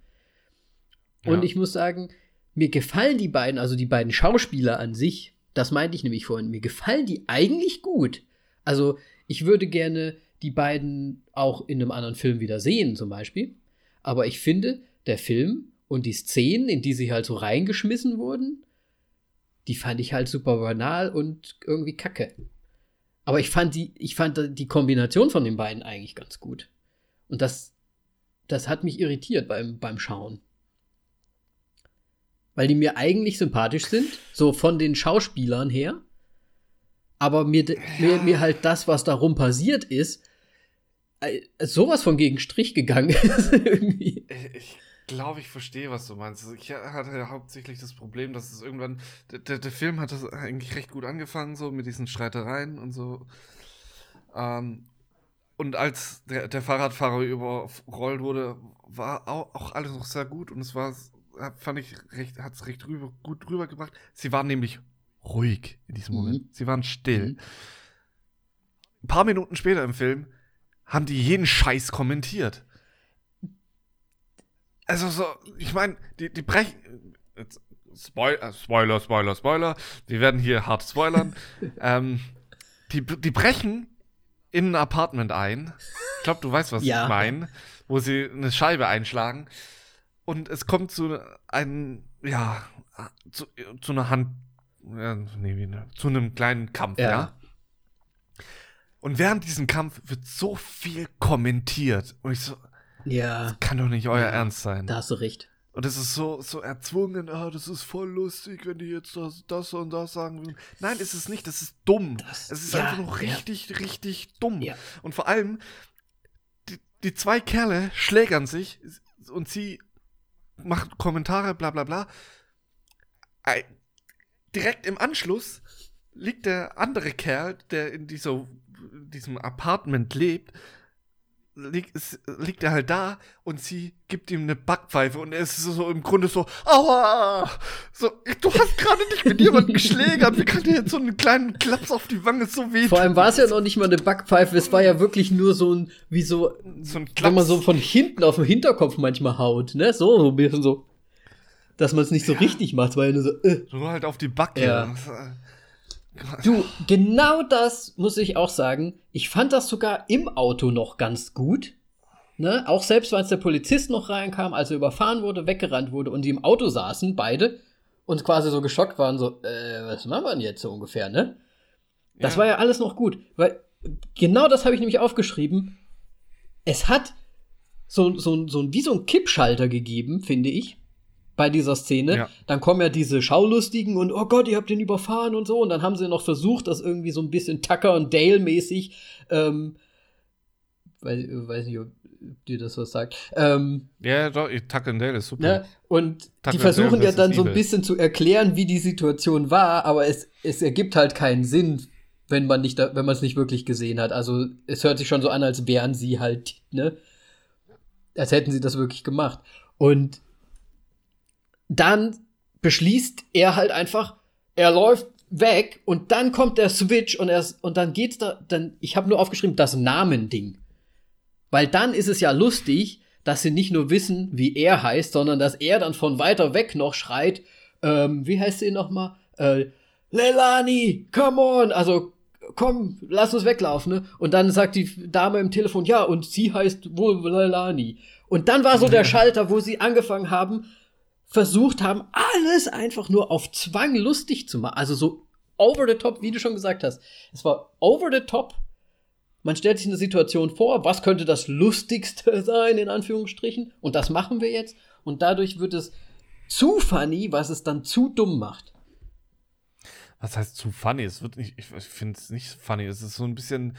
Ja. Und ich muss sagen, mir gefallen die beiden, also die beiden Schauspieler an sich, das meinte ich nämlich vorhin, mir gefallen die eigentlich gut. Also ich würde gerne die beiden auch in einem anderen Film wieder sehen, zum Beispiel. Aber ich finde, der Film und die Szenen, in die sie halt so reingeschmissen wurden, die fand ich halt super banal und irgendwie kacke. Aber ich fand die, ich fand die Kombination von den beiden eigentlich ganz gut. Und das, das hat mich irritiert beim, beim Schauen weil die mir eigentlich sympathisch sind, so von den Schauspielern her. Aber mir, ja. mir, mir halt das, was darum passiert ist, äh, sowas von gegen Strich gegangen [LAUGHS] ist irgendwie. Ich glaube, ich verstehe, was du meinst. Also ich hatte hauptsächlich das Problem, dass es irgendwann, der, der Film hat das eigentlich recht gut angefangen, so mit diesen Streitereien und so. Ähm, und als der, der Fahrradfahrer überrollt wurde, war auch, auch alles noch sehr gut und es war fand ich recht, hat es recht rüber, gut rübergebracht. Sie waren nämlich ruhig in diesem mhm. Moment. Sie waren still. Mhm. Ein paar Minuten später im Film haben die jeden Scheiß kommentiert. Also so, ich meine, die, die brechen. Spoiler, äh, Spoiler, Spoiler, Spoiler. Wir werden hier hart spoilern. [LAUGHS] ähm, die, die brechen in ein Apartment ein. Ich glaube, du weißt, was ja. ich meine. Wo sie eine Scheibe einschlagen und es kommt zu einem, ja, zu, zu einer Hand, ja, nee, ne, zu einem kleinen Kampf, ja. ja. Und während diesem Kampf wird so viel kommentiert. Und ich so, ja. Das kann doch nicht euer ja, Ernst sein. Da hast du recht. Und es ist so, so erzwungen, ah, das ist voll lustig, wenn die jetzt das, das und das sagen. Nein, ist es nicht, das ist dumm. Das, es ist ja, einfach nur richtig, ja. richtig dumm. Ja. Und vor allem, die, die zwei Kerle schlägern sich und sie macht Kommentare, bla bla bla. Direkt im Anschluss liegt der andere Kerl, der in dieser, diesem Apartment lebt, liegt, liegt er halt da und sie gibt ihm eine Backpfeife und er ist so, im Grunde so, aua! So, du hast gerade nicht mit jemandem geschlägert, wie kann dir jetzt so einen kleinen Klaps auf die Wange so weh Vor allem war es ja noch nicht mal eine Backpfeife, es war ja wirklich nur so ein, wie so, so ein Klaps. wenn man so von hinten auf den Hinterkopf manchmal haut, ne? So, so ein bisschen so. Dass man es nicht so ja. richtig macht, weil nur so, äh. Nur halt auf die Backe. Ja. Du, [LAUGHS] genau das muss ich auch sagen. Ich fand das sogar im Auto noch ganz gut. Ne? Auch selbst, als der Polizist noch reinkam, als er überfahren wurde, weggerannt wurde und die im Auto saßen, beide, und quasi so geschockt waren, so, äh, was machen wir denn jetzt so ungefähr, ne? Das ja. war ja alles noch gut. Weil genau das habe ich nämlich aufgeschrieben. Es hat so, so, so, wie so ein Kippschalter gegeben, finde ich bei dieser Szene. Ja. Dann kommen ja diese Schaulustigen und oh Gott, ihr habt den überfahren und so. Und dann haben sie noch versucht, das irgendwie so ein bisschen Tucker und Dale-mäßig, ähm, weiß, weiß nicht, ob dir das was sagt. Ähm, ja, doch, Tucker und Dale ist super. Ne? Und Tucker die versuchen ja dann so ein bisschen zu erklären, wie die Situation war, aber es, es ergibt halt keinen Sinn, wenn man nicht, wenn man es nicht wirklich gesehen hat. Also es hört sich schon so an, als wären sie halt, ne, als hätten sie das wirklich gemacht. Und dann beschließt er halt einfach, er läuft weg und dann kommt der Switch und er und dann geht's da dann ich habe nur aufgeschrieben das Namending. Weil dann ist es ja lustig, dass sie nicht nur wissen, wie er heißt, sondern dass er dann von weiter weg noch schreit, ähm, wie heißt sie noch mal? Äh, Leilani, come on, also komm, lass uns weglaufen, ne? Und dann sagt die Dame im Telefon, ja, und sie heißt wohl Leilani. Und dann war so der [LAUGHS] Schalter, wo sie angefangen haben, versucht haben, alles einfach nur auf Zwang lustig zu machen. Also so over the top, wie du schon gesagt hast. Es war over the top. Man stellt sich eine Situation vor, was könnte das Lustigste [LAUGHS] sein, in Anführungsstrichen. Und das machen wir jetzt. Und dadurch wird es zu funny, was es dann zu dumm macht. Was heißt zu funny? Es wird nicht, ich finde es nicht funny. Es ist so ein bisschen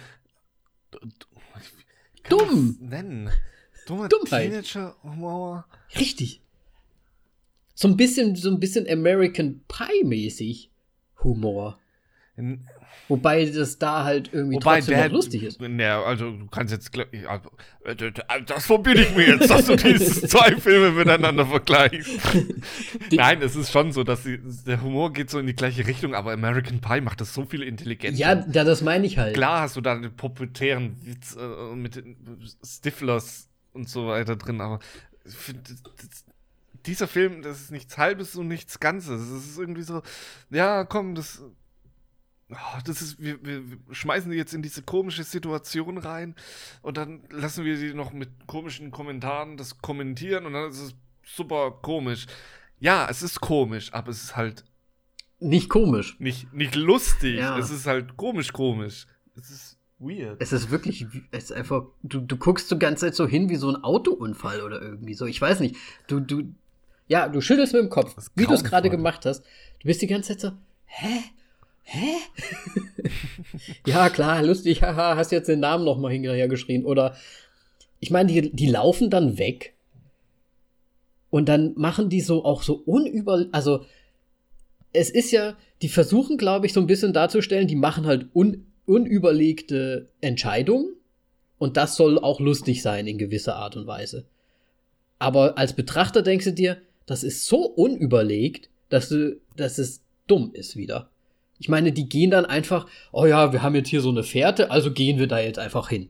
dumm. Nennen. Dumme Dummheit. Teenager-Humor. Richtig so ein bisschen, so ein bisschen American Pie-mäßig Humor. In, Wobei das da halt irgendwie Wobei trotzdem der, noch lustig ist. Ja, also du kannst jetzt, also, das verbiete ich mir jetzt, dass du diese [LAUGHS] zwei Filme miteinander vergleichst. [LAUGHS] Nein, es ist schon so, dass die, der Humor geht so in die gleiche Richtung, aber American Pie macht das so viel intelligenter. Ja, ja das meine ich halt. Klar hast du da den populären Witz äh, mit Stiflers und so weiter drin, aber ich finde, dieser Film, das ist nichts Halbes und nichts Ganzes. Es ist irgendwie so, ja, komm, das, oh, das ist, wir, wir, schmeißen die jetzt in diese komische Situation rein und dann lassen wir sie noch mit komischen Kommentaren das kommentieren und dann ist es super komisch. Ja, es ist komisch, aber es ist halt nicht komisch. Nicht, nicht lustig. Ja. Es ist halt komisch, komisch. Es ist weird. Es ist wirklich, es ist einfach, du, du guckst die ganze Zeit so hin wie so ein Autounfall oder irgendwie so. Ich weiß nicht. Du, du, ja, du schüttelst mit dem Kopf, wie du es gerade gemacht hast. Du bist die ganze Zeit so, hä? Hä? [LAUGHS] ja, klar, lustig, haha, hast jetzt den Namen noch mal hinterher geschrien. Oder, ich meine, die, die laufen dann weg. Und dann machen die so auch so unüber, also, es ist ja, die versuchen, glaube ich, so ein bisschen darzustellen, die machen halt un, unüberlegte Entscheidungen. Und das soll auch lustig sein in gewisser Art und Weise. Aber als Betrachter denkst du dir, das ist so unüberlegt, dass, du, dass es dumm ist wieder. Ich meine, die gehen dann einfach, oh ja, wir haben jetzt hier so eine Fährte, also gehen wir da jetzt einfach hin.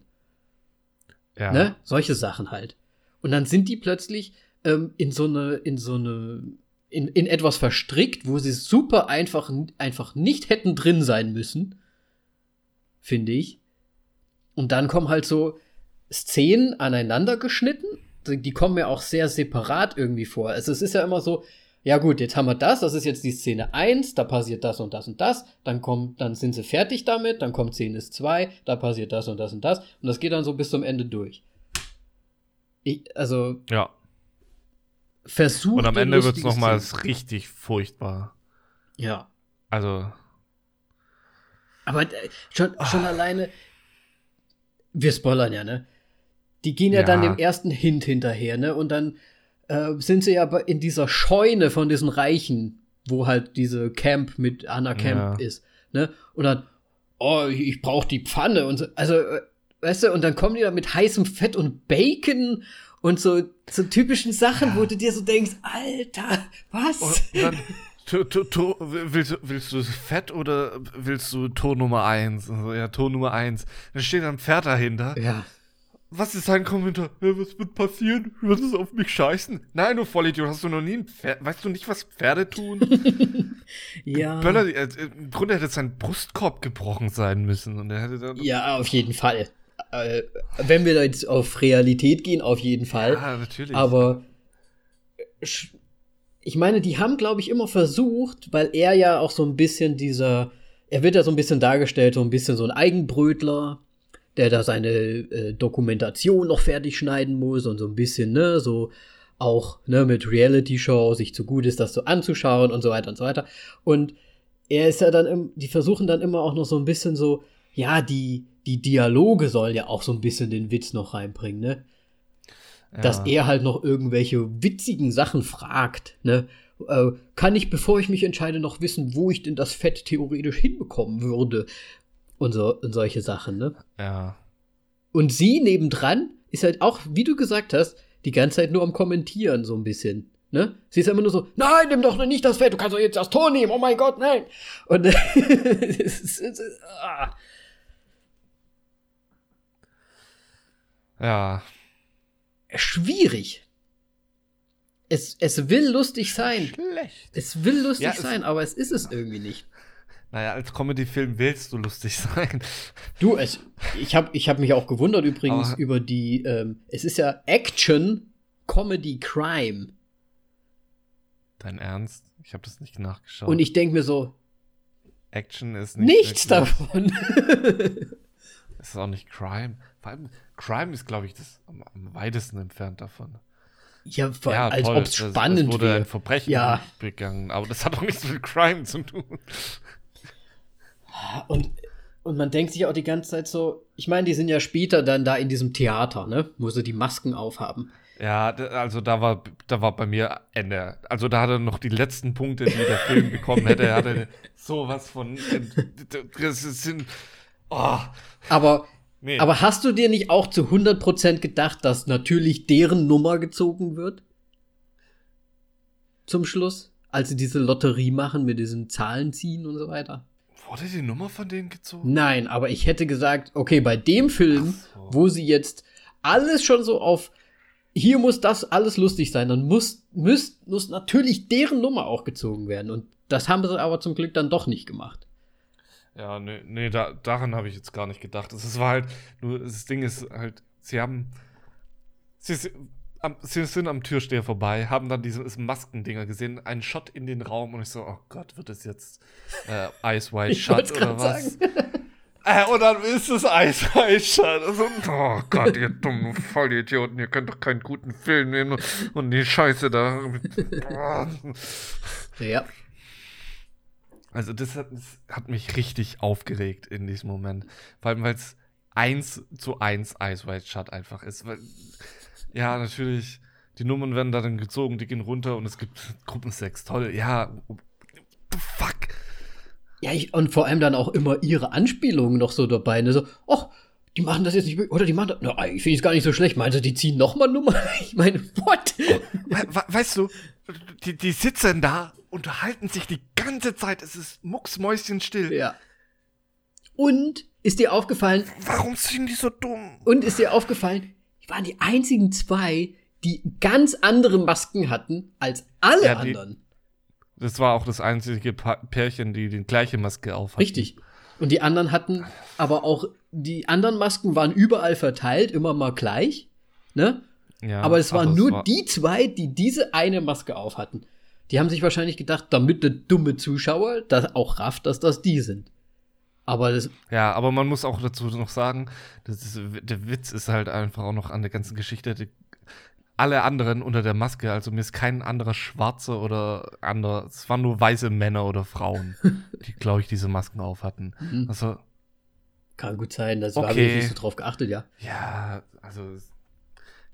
Ja. Ne? Solche Sachen halt. Und dann sind die plötzlich ähm, in so eine, in so eine, in, in etwas verstrickt, wo sie super einfach, einfach nicht hätten drin sein müssen. Finde ich. Und dann kommen halt so Szenen aneinander geschnitten die kommen mir auch sehr separat irgendwie vor. Also es ist ja immer so, ja gut, jetzt haben wir das, das ist jetzt die Szene 1, da passiert das und das und das, dann kommt, dann sind sie fertig damit, dann kommt Szene 2, da passiert das und das und das und das geht dann so bis zum Ende durch. Ich, also ja. Versucht und am Ende wird es nochmal richtig furchtbar. Ja. Also aber äh, schon, schon alleine wir spoilern ja, ne? Die gehen ja, ja, dann dem ersten Hint hinterher, ne? Und dann äh, sind sie ja in dieser Scheune von diesen Reichen, wo halt diese Camp mit Anna Camp ja. ist, ne? Und dann, oh, ich, ich brauch die Pfanne und so. Also, äh, weißt du, und dann kommen die da mit heißem Fett und Bacon und so, so typischen Sachen, ja. wo du dir so denkst, Alter, was? Und dann, to, to, to, willst, willst du Fett oder willst du Tor Nummer 1? Also, ja, Tor Nummer 1. Dann steht ein Pferd dahinter. Ja. Was ist sein Kommentar? Ja, was wird passieren? Wird es auf mich scheißen? Nein, du Vollidiot, hast du noch nie ein Pferd. Weißt du nicht, was Pferde tun? [LAUGHS] ja. Böller, äh, im Grunde hätte sein Brustkorb gebrochen sein müssen. Und er hätte dann ja, auf jeden Fall. Äh, wenn wir da jetzt auf Realität gehen, auf jeden Fall. Ja, natürlich. Aber ich meine, die haben, glaube ich, immer versucht, weil er ja auch so ein bisschen dieser, er wird ja so ein bisschen dargestellt, so ein bisschen so ein Eigenbrötler, der da seine äh, Dokumentation noch fertig schneiden muss und so ein bisschen, ne, so auch, ne, mit Reality-Show sich zu gut ist, das so anzuschauen und so weiter und so weiter. Und er ist ja dann, im, die versuchen dann immer auch noch so ein bisschen so, ja, die, die Dialoge sollen ja auch so ein bisschen den Witz noch reinbringen, ne? Ja. Dass er halt noch irgendwelche witzigen Sachen fragt, ne? Äh, kann ich, bevor ich mich entscheide, noch wissen, wo ich denn das Fett theoretisch hinbekommen würde? Und, so, und solche Sachen, ne? Ja. Und sie nebendran ist halt auch, wie du gesagt hast, die ganze Zeit nur am Kommentieren, so ein bisschen. Ne? Sie ist immer nur so, nein, nimm doch nicht das Fett, du kannst doch jetzt das Tor nehmen, oh mein Gott, nein. Und [LAUGHS] ah. Ja. Schwierig. Es, es will lustig sein. Schlecht. Es will lustig ja, sein, aber es ist es irgendwie nicht. Naja, als Comedy-Film willst du lustig [LAUGHS] sein. Du, es, ich habe ich hab mich auch gewundert übrigens aber über die, ähm, es ist ja Action, Comedy, Crime. Dein Ernst? Ich habe das nicht nachgeschaut. Und ich denke mir so, Action ist nicht nichts davon. [LAUGHS] es ist auch nicht Crime. Vor allem, Crime ist, glaube ich, das am, am, weitesten entfernt davon. Ja, vor, ja als ob es spannend wäre. Es wurde ein Verbrechen ja. begangen, aber das hat auch nichts mit Crime zu tun. Und, und man denkt sich auch die ganze Zeit so, ich meine, die sind ja später dann da in diesem Theater, ne, wo sie die Masken aufhaben. Ja, also da war, da war bei mir Ende. Also da hat er noch die letzten Punkte, die der Film [LAUGHS] bekommen hätte. Er hatte sowas von. Das sind. Oh. Aber Nee. Aber hast du dir nicht auch zu 100% gedacht, dass natürlich deren Nummer gezogen wird? Zum Schluss? Als sie diese Lotterie machen mit diesen Zahlen ziehen und so weiter? Wurde die Nummer von denen gezogen? Nein, aber ich hätte gesagt, okay, bei dem Film, so. wo sie jetzt alles schon so auf hier muss das alles lustig sein, dann muss, muss, muss natürlich deren Nummer auch gezogen werden. Und das haben sie aber zum Glück dann doch nicht gemacht. Ja, nee, nee da, daran habe ich jetzt gar nicht gedacht. Es war halt, nur das Ding ist halt, sie haben, sie, sie sind am Türsteher vorbei, haben dann diese Maskendinger gesehen, einen Shot in den Raum und ich so, oh Gott, wird das jetzt äh, Ice White [LAUGHS] Shut oder was? [LAUGHS] äh, und dann ist es Ice White Shut. Also, oh Gott, ihr dummen Vollidioten, ihr könnt doch keinen guten Film nehmen und die Scheiße da. [LAUGHS] ja. Also das hat, das hat, mich richtig aufgeregt in diesem Moment. Vor allem, weil es eins zu eins Ice White Shut einfach ist. Weil, ja, natürlich, die Nummern werden da dann gezogen, die gehen runter und es gibt [LAUGHS] Gruppensex. Toll, ja. Fuck. Ja, ich, und vor allem dann auch immer ihre Anspielungen noch so dabei. Ne? So, oh, die machen das jetzt nicht Oder die machen das. Na, ich finde es gar nicht so schlecht. Meinst du, die ziehen nochmal Nummer? [LAUGHS] Ich meine, what? Oh, weißt du, die, die sitzen da unterhalten sich die ganze Zeit. Es ist mucksmäuschenstill. Ja. Und ist dir aufgefallen. Warum sind die so dumm? Und ist dir aufgefallen, waren die einzigen zwei, die ganz andere Masken hatten als alle ja, die, anderen. Das war auch das einzige Pärchen, die die gleiche Maske aufhatten. Richtig. Und die anderen hatten aber auch, die anderen Masken waren überall verteilt, immer mal gleich. Ne? Ja, aber es waren nur war die zwei, die diese eine Maske aufhatten. Die haben sich wahrscheinlich gedacht, damit der dumme Zuschauer das auch rafft, dass das die sind. Aber das. Ja, aber man muss auch dazu noch sagen, ist, der Witz ist halt einfach auch noch an der ganzen Geschichte. Die, alle anderen unter der Maske, also mir ist kein anderer Schwarzer oder anderer, es waren nur weiße Männer oder Frauen, [LAUGHS] die, glaube ich, diese Masken auf hatten. Mhm. Also. Kann gut sein, das okay. ich nicht so drauf geachtet, ja. Ja, also.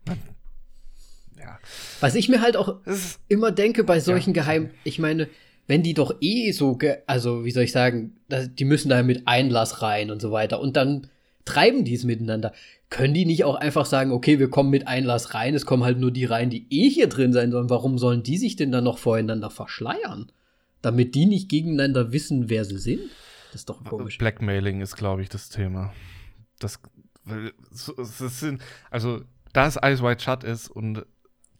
Man, ja. Was ich mir halt auch immer denke bei solchen ja. Geheimen, ich meine, wenn die doch eh so, also wie soll ich sagen, die müssen da mit Einlass rein und so weiter und dann treiben die es miteinander? Können die nicht auch einfach sagen, okay, wir kommen mit Einlass rein, es kommen halt nur die rein, die eh hier drin sein sollen. Warum sollen die sich denn dann noch voreinander verschleiern? Damit die nicht gegeneinander wissen, wer sie sind? Das ist doch komisch. Blackmailing ist, glaube ich, das Thema. Das, das sind, also, da es Ice White Shut ist und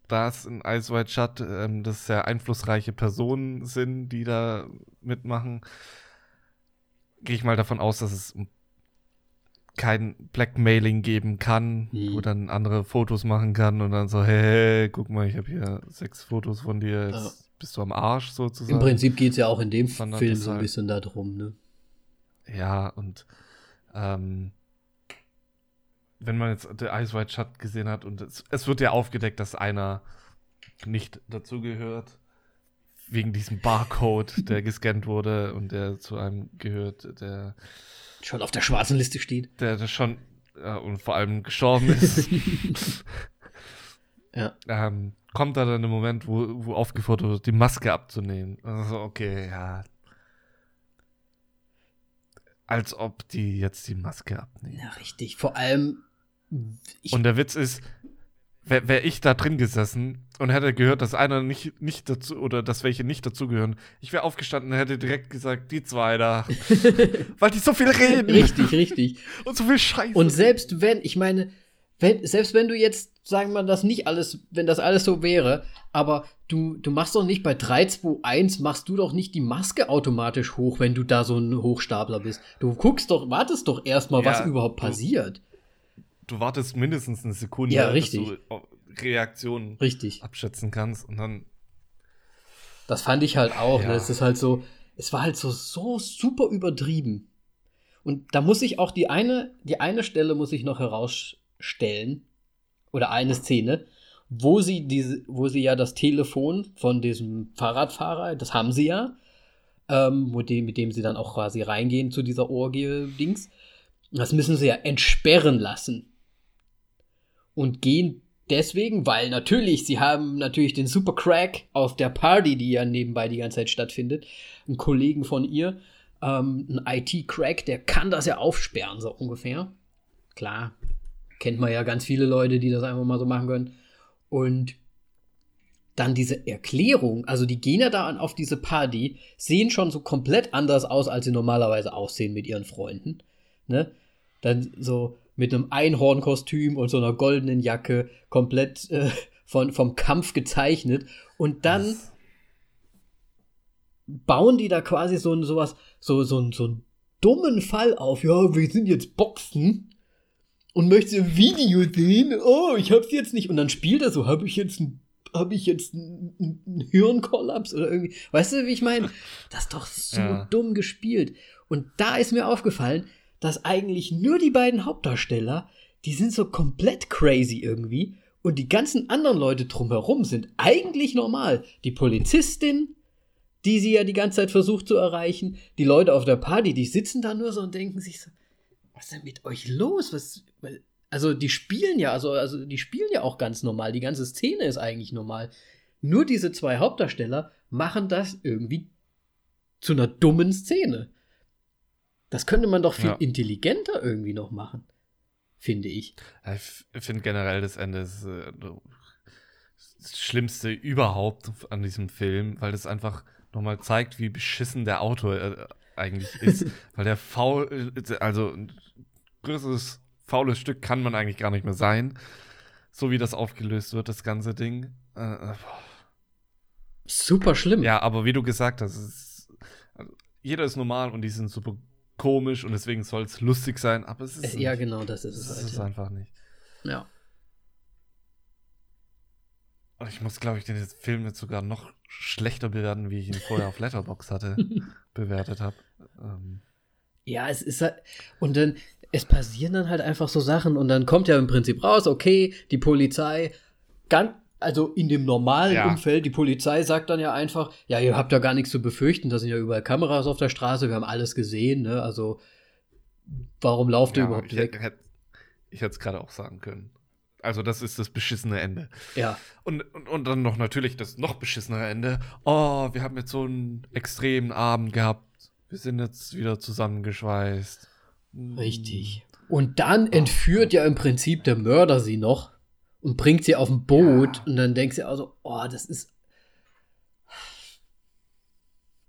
da es in Ice White Shut ähm, das sehr einflussreiche Personen sind, die da mitmachen, gehe ich mal davon aus, dass es kein Blackmailing geben kann, mhm. wo dann andere Fotos machen kann und dann so, hey, guck mal, ich habe hier sechs Fotos von dir, jetzt ja. bist du am Arsch sozusagen. Im Prinzip geht es ja auch in dem Film so ein halt, bisschen darum, ne? Ja, und ähm, wenn man jetzt The Ice White Shut gesehen hat und es, es wird ja aufgedeckt, dass einer nicht dazugehört, wegen diesem Barcode, der gescannt wurde und der zu einem gehört, der schon auf der schwarzen Liste steht. Der, der schon ja, und vor allem gestorben ist. [LAUGHS] [LAUGHS] ja. Ähm, kommt da dann ein Moment, wo, wo aufgefordert wird, die Maske abzunehmen. Also, okay, ja. Als ob die jetzt die Maske abnehmen. Ja, richtig. Vor allem. Und der Witz ist, wäre wär ich da drin gesessen und hätte gehört, dass einer nicht, nicht dazu oder dass welche nicht dazugehören, ich wäre aufgestanden und hätte direkt gesagt, die zwei da. [LAUGHS] Weil die so viel reden. Richtig, richtig. [LAUGHS] Und so viel Scheiße. Und selbst wenn, ich meine, wenn, selbst wenn du jetzt, sagen wir mal, das nicht alles, wenn das alles so wäre, aber du, du machst doch nicht bei 3, 2, 1, machst du doch nicht die Maske automatisch hoch, wenn du da so ein Hochstapler bist. Du guckst doch, wartest doch erstmal, ja, was überhaupt passiert du wartest mindestens eine Sekunde, ja, richtig. dass du Reaktionen richtig. abschätzen kannst und dann. Das fand ich halt auch. Ne? Ja. Ne? Es ist halt so, es war halt so, so super übertrieben. Und da muss ich auch die eine, die eine Stelle muss ich noch herausstellen, oder eine Szene, wo sie diese, wo sie ja das Telefon von diesem Fahrradfahrer, das haben sie ja, ähm, mit, dem, mit dem sie dann auch quasi reingehen zu dieser Orgie-Dings. Das müssen sie ja entsperren lassen und gehen deswegen, weil natürlich, sie haben natürlich den Super Crack auf der Party, die ja nebenbei die ganze Zeit stattfindet, einen Kollegen von ihr, ähm, ein IT-Crack, der kann das ja aufsperren, so ungefähr. Klar, kennt man ja ganz viele Leute, die das einfach mal so machen können. Und dann diese Erklärung, also die gehen ja da auf diese Party, sehen schon so komplett anders aus, als sie normalerweise aussehen mit ihren Freunden. Ne? Dann so, mit einem Einhornkostüm und so einer goldenen Jacke, komplett äh, von, vom Kampf gezeichnet. Und dann Was? bauen die da quasi so, so was, so, so, so einen dummen Fall auf. Ja, wir sind jetzt Boxen und möchtest ein Video sehen? Oh, ich hab's jetzt nicht. Und dann spielt er so, habe ich jetzt ein habe ich jetzt einen Hirnkollaps oder irgendwie. Weißt du, wie ich meine? Das ist doch so ja. dumm gespielt. Und da ist mir aufgefallen, dass eigentlich nur die beiden Hauptdarsteller, die sind so komplett crazy irgendwie und die ganzen anderen Leute drumherum sind eigentlich normal. Die Polizistin, die sie ja die ganze Zeit versucht zu erreichen, die Leute auf der Party, die sitzen da nur so und denken sich so, was ist denn mit euch los? Was, also die spielen ja, also, also die spielen ja auch ganz normal. Die ganze Szene ist eigentlich normal. Nur diese zwei Hauptdarsteller machen das irgendwie zu einer dummen Szene. Das könnte man doch viel ja. intelligenter irgendwie noch machen, finde ich. Ich finde generell das Ende ist, äh, das Schlimmste überhaupt an diesem Film, weil es einfach nochmal zeigt, wie beschissen der Autor äh, eigentlich ist. [LAUGHS] weil der faul, äh, also ein größeres faules Stück kann man eigentlich gar nicht mehr sein. So wie das aufgelöst wird, das ganze Ding. Äh, super schlimm. Ja, aber wie du gesagt hast, ist, also, jeder ist normal und die sind super komisch und deswegen soll es lustig sein, aber es ist. Ja, nicht. genau, das ist es. Es halt, ist ja. einfach nicht. Ja. Und ich muss, glaube ich, den Film jetzt sogar noch schlechter bewerten, wie ich ihn vorher auf Letterbox hatte, [LAUGHS] bewertet habe. Ähm. Ja, es ist halt. Und dann, es passieren dann halt einfach so Sachen und dann kommt ja im Prinzip raus, okay, die Polizei, ganz, also in dem normalen ja. Umfeld, die Polizei sagt dann ja einfach, ja, ihr habt ja gar nichts zu befürchten, da sind ja überall Kameras auf der Straße, wir haben alles gesehen, ne? Also warum lauft ja, ihr überhaupt ich weg? Hätte, ich hätte es gerade auch sagen können. Also das ist das beschissene Ende. Ja. Und, und, und dann noch natürlich das noch beschissenere Ende. Oh, wir haben jetzt so einen extremen Abend gehabt. Wir sind jetzt wieder zusammengeschweißt. Richtig. Und dann entführt ja im Prinzip der Mörder sie noch und bringt sie auf ein Boot. Ja. Und dann denkt sie also, oh, das ist.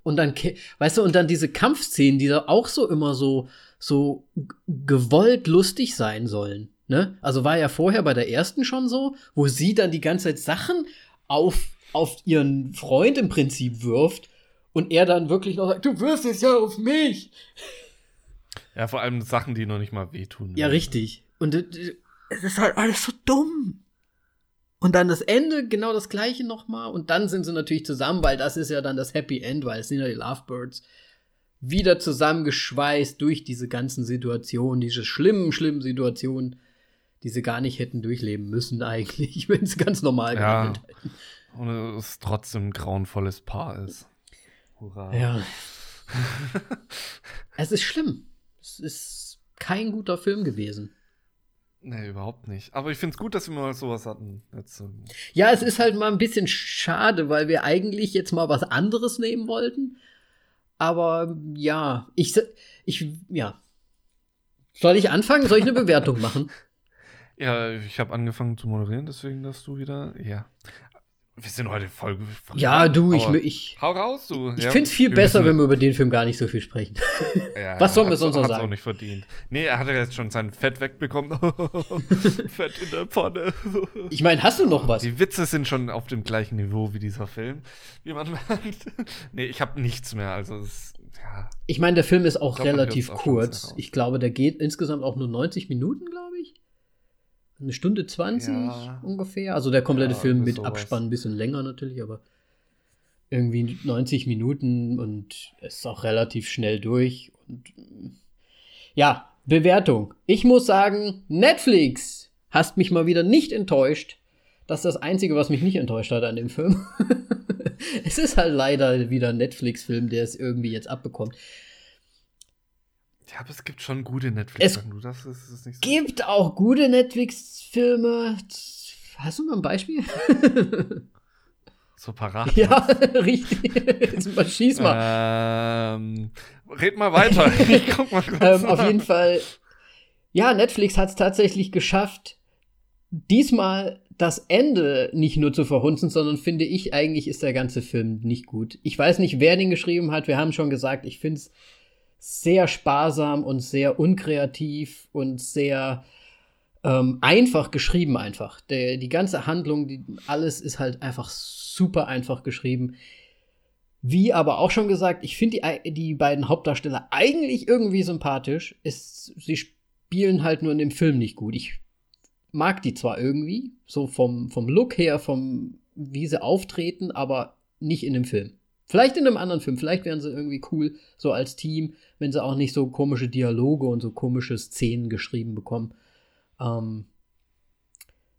Und dann, weißt du, und dann diese Kampfszenen, die da auch so immer so, so gewollt lustig sein sollen. Ne? Also war ja vorher bei der ersten schon so, wo sie dann die ganze Zeit Sachen auf, auf ihren Freund im Prinzip wirft und er dann wirklich noch sagt, du wirst es ja auf mich. Ja, vor allem Sachen, die noch nicht mal wehtun. Ja, richtig. Und es ist halt alles so dumm. Und dann das Ende, genau das gleiche nochmal. Und dann sind sie natürlich zusammen, weil das ist ja dann das Happy End, weil es sind ja die Lovebirds. Wieder zusammengeschweißt durch diese ganzen Situationen, diese schlimmen, schlimmen Situationen, die sie gar nicht hätten durchleben müssen, eigentlich, [LAUGHS] wenn sie ganz normal ja. hätten. Und es trotzdem ein grauenvolles Paar ist. Hurra. Ja. [LAUGHS] es ist schlimm. Es ist kein guter Film gewesen. Nee, überhaupt nicht. Aber ich finde es gut, dass wir mal sowas hatten. Jetzt, ja, es ist halt mal ein bisschen schade, weil wir eigentlich jetzt mal was anderes nehmen wollten. Aber ja, ich, ich, ja. Soll ich anfangen? Soll ich eine Bewertung machen? [LAUGHS] Ja, ich habe angefangen zu moderieren, deswegen darfst du wieder. Ja. Wir sind heute voll. Ja, du, ich, ich. Hau raus, du. Ich ja, finde es viel besser, wenn wir über den Film gar nicht so viel sprechen. [LAUGHS] Ja, Was sollen wir sonst noch sagen? auch nicht verdient. Nee, er hat ja jetzt schon sein Fett wegbekommen. [LAUGHS] Fett in der Pfanne. [LAUGHS] ich meine, hast du noch was? Die Witze sind schon auf dem gleichen Niveau wie dieser Film, wie man merkt. nee, ich habe nichts mehr. Also, es, ja. Ich meine, der Film ist auch glaub, relativ kurz. Ich glaube, der geht insgesamt auch nur 90 Minuten, glaube ich eine Stunde 20 ja. ungefähr. Also der komplette ja, Film mit sowas. Abspann ein bisschen länger natürlich, aber irgendwie 90 Minuten und es ist auch relativ schnell durch. Und ja, Bewertung. Ich muss sagen, Netflix hast mich mal wieder nicht enttäuscht. Das ist das Einzige, was mich nicht enttäuscht hat an dem Film. [LAUGHS] es ist halt leider wieder ein Netflix-Film, der es irgendwie jetzt abbekommt. Ja, aber es gibt schon gute Netflix-Filme. Du das ist, ist nicht so. gibt auch gute Netflix-Filme. Hast du mal ein Beispiel? [LAUGHS] so parat. Ja, [LAUGHS] richtig. Jetzt mal schieß mal. Ähm, red mal weiter. [LAUGHS] ich guck mal kurz ähm, auf jeden Fall. Ja, Netflix hat es tatsächlich geschafft, diesmal das Ende nicht nur zu verhunzen, sondern finde ich, eigentlich ist der ganze Film nicht gut. Ich weiß nicht, wer den geschrieben hat. Wir haben schon gesagt, ich finde es sehr sparsam und sehr unkreativ und sehr ähm, einfach geschrieben einfach. Der, die ganze Handlung, die, alles ist halt einfach super einfach geschrieben. Wie aber auch schon gesagt, ich finde die, die beiden Hauptdarsteller eigentlich irgendwie sympathisch. Es, sie spielen halt nur in dem Film nicht gut. Ich mag die zwar irgendwie, so vom, vom Look her, vom wie sie auftreten, aber nicht in dem Film. Vielleicht in einem anderen Film, vielleicht wären sie irgendwie cool, so als Team, wenn sie auch nicht so komische Dialoge und so komische Szenen geschrieben bekommen. Ähm,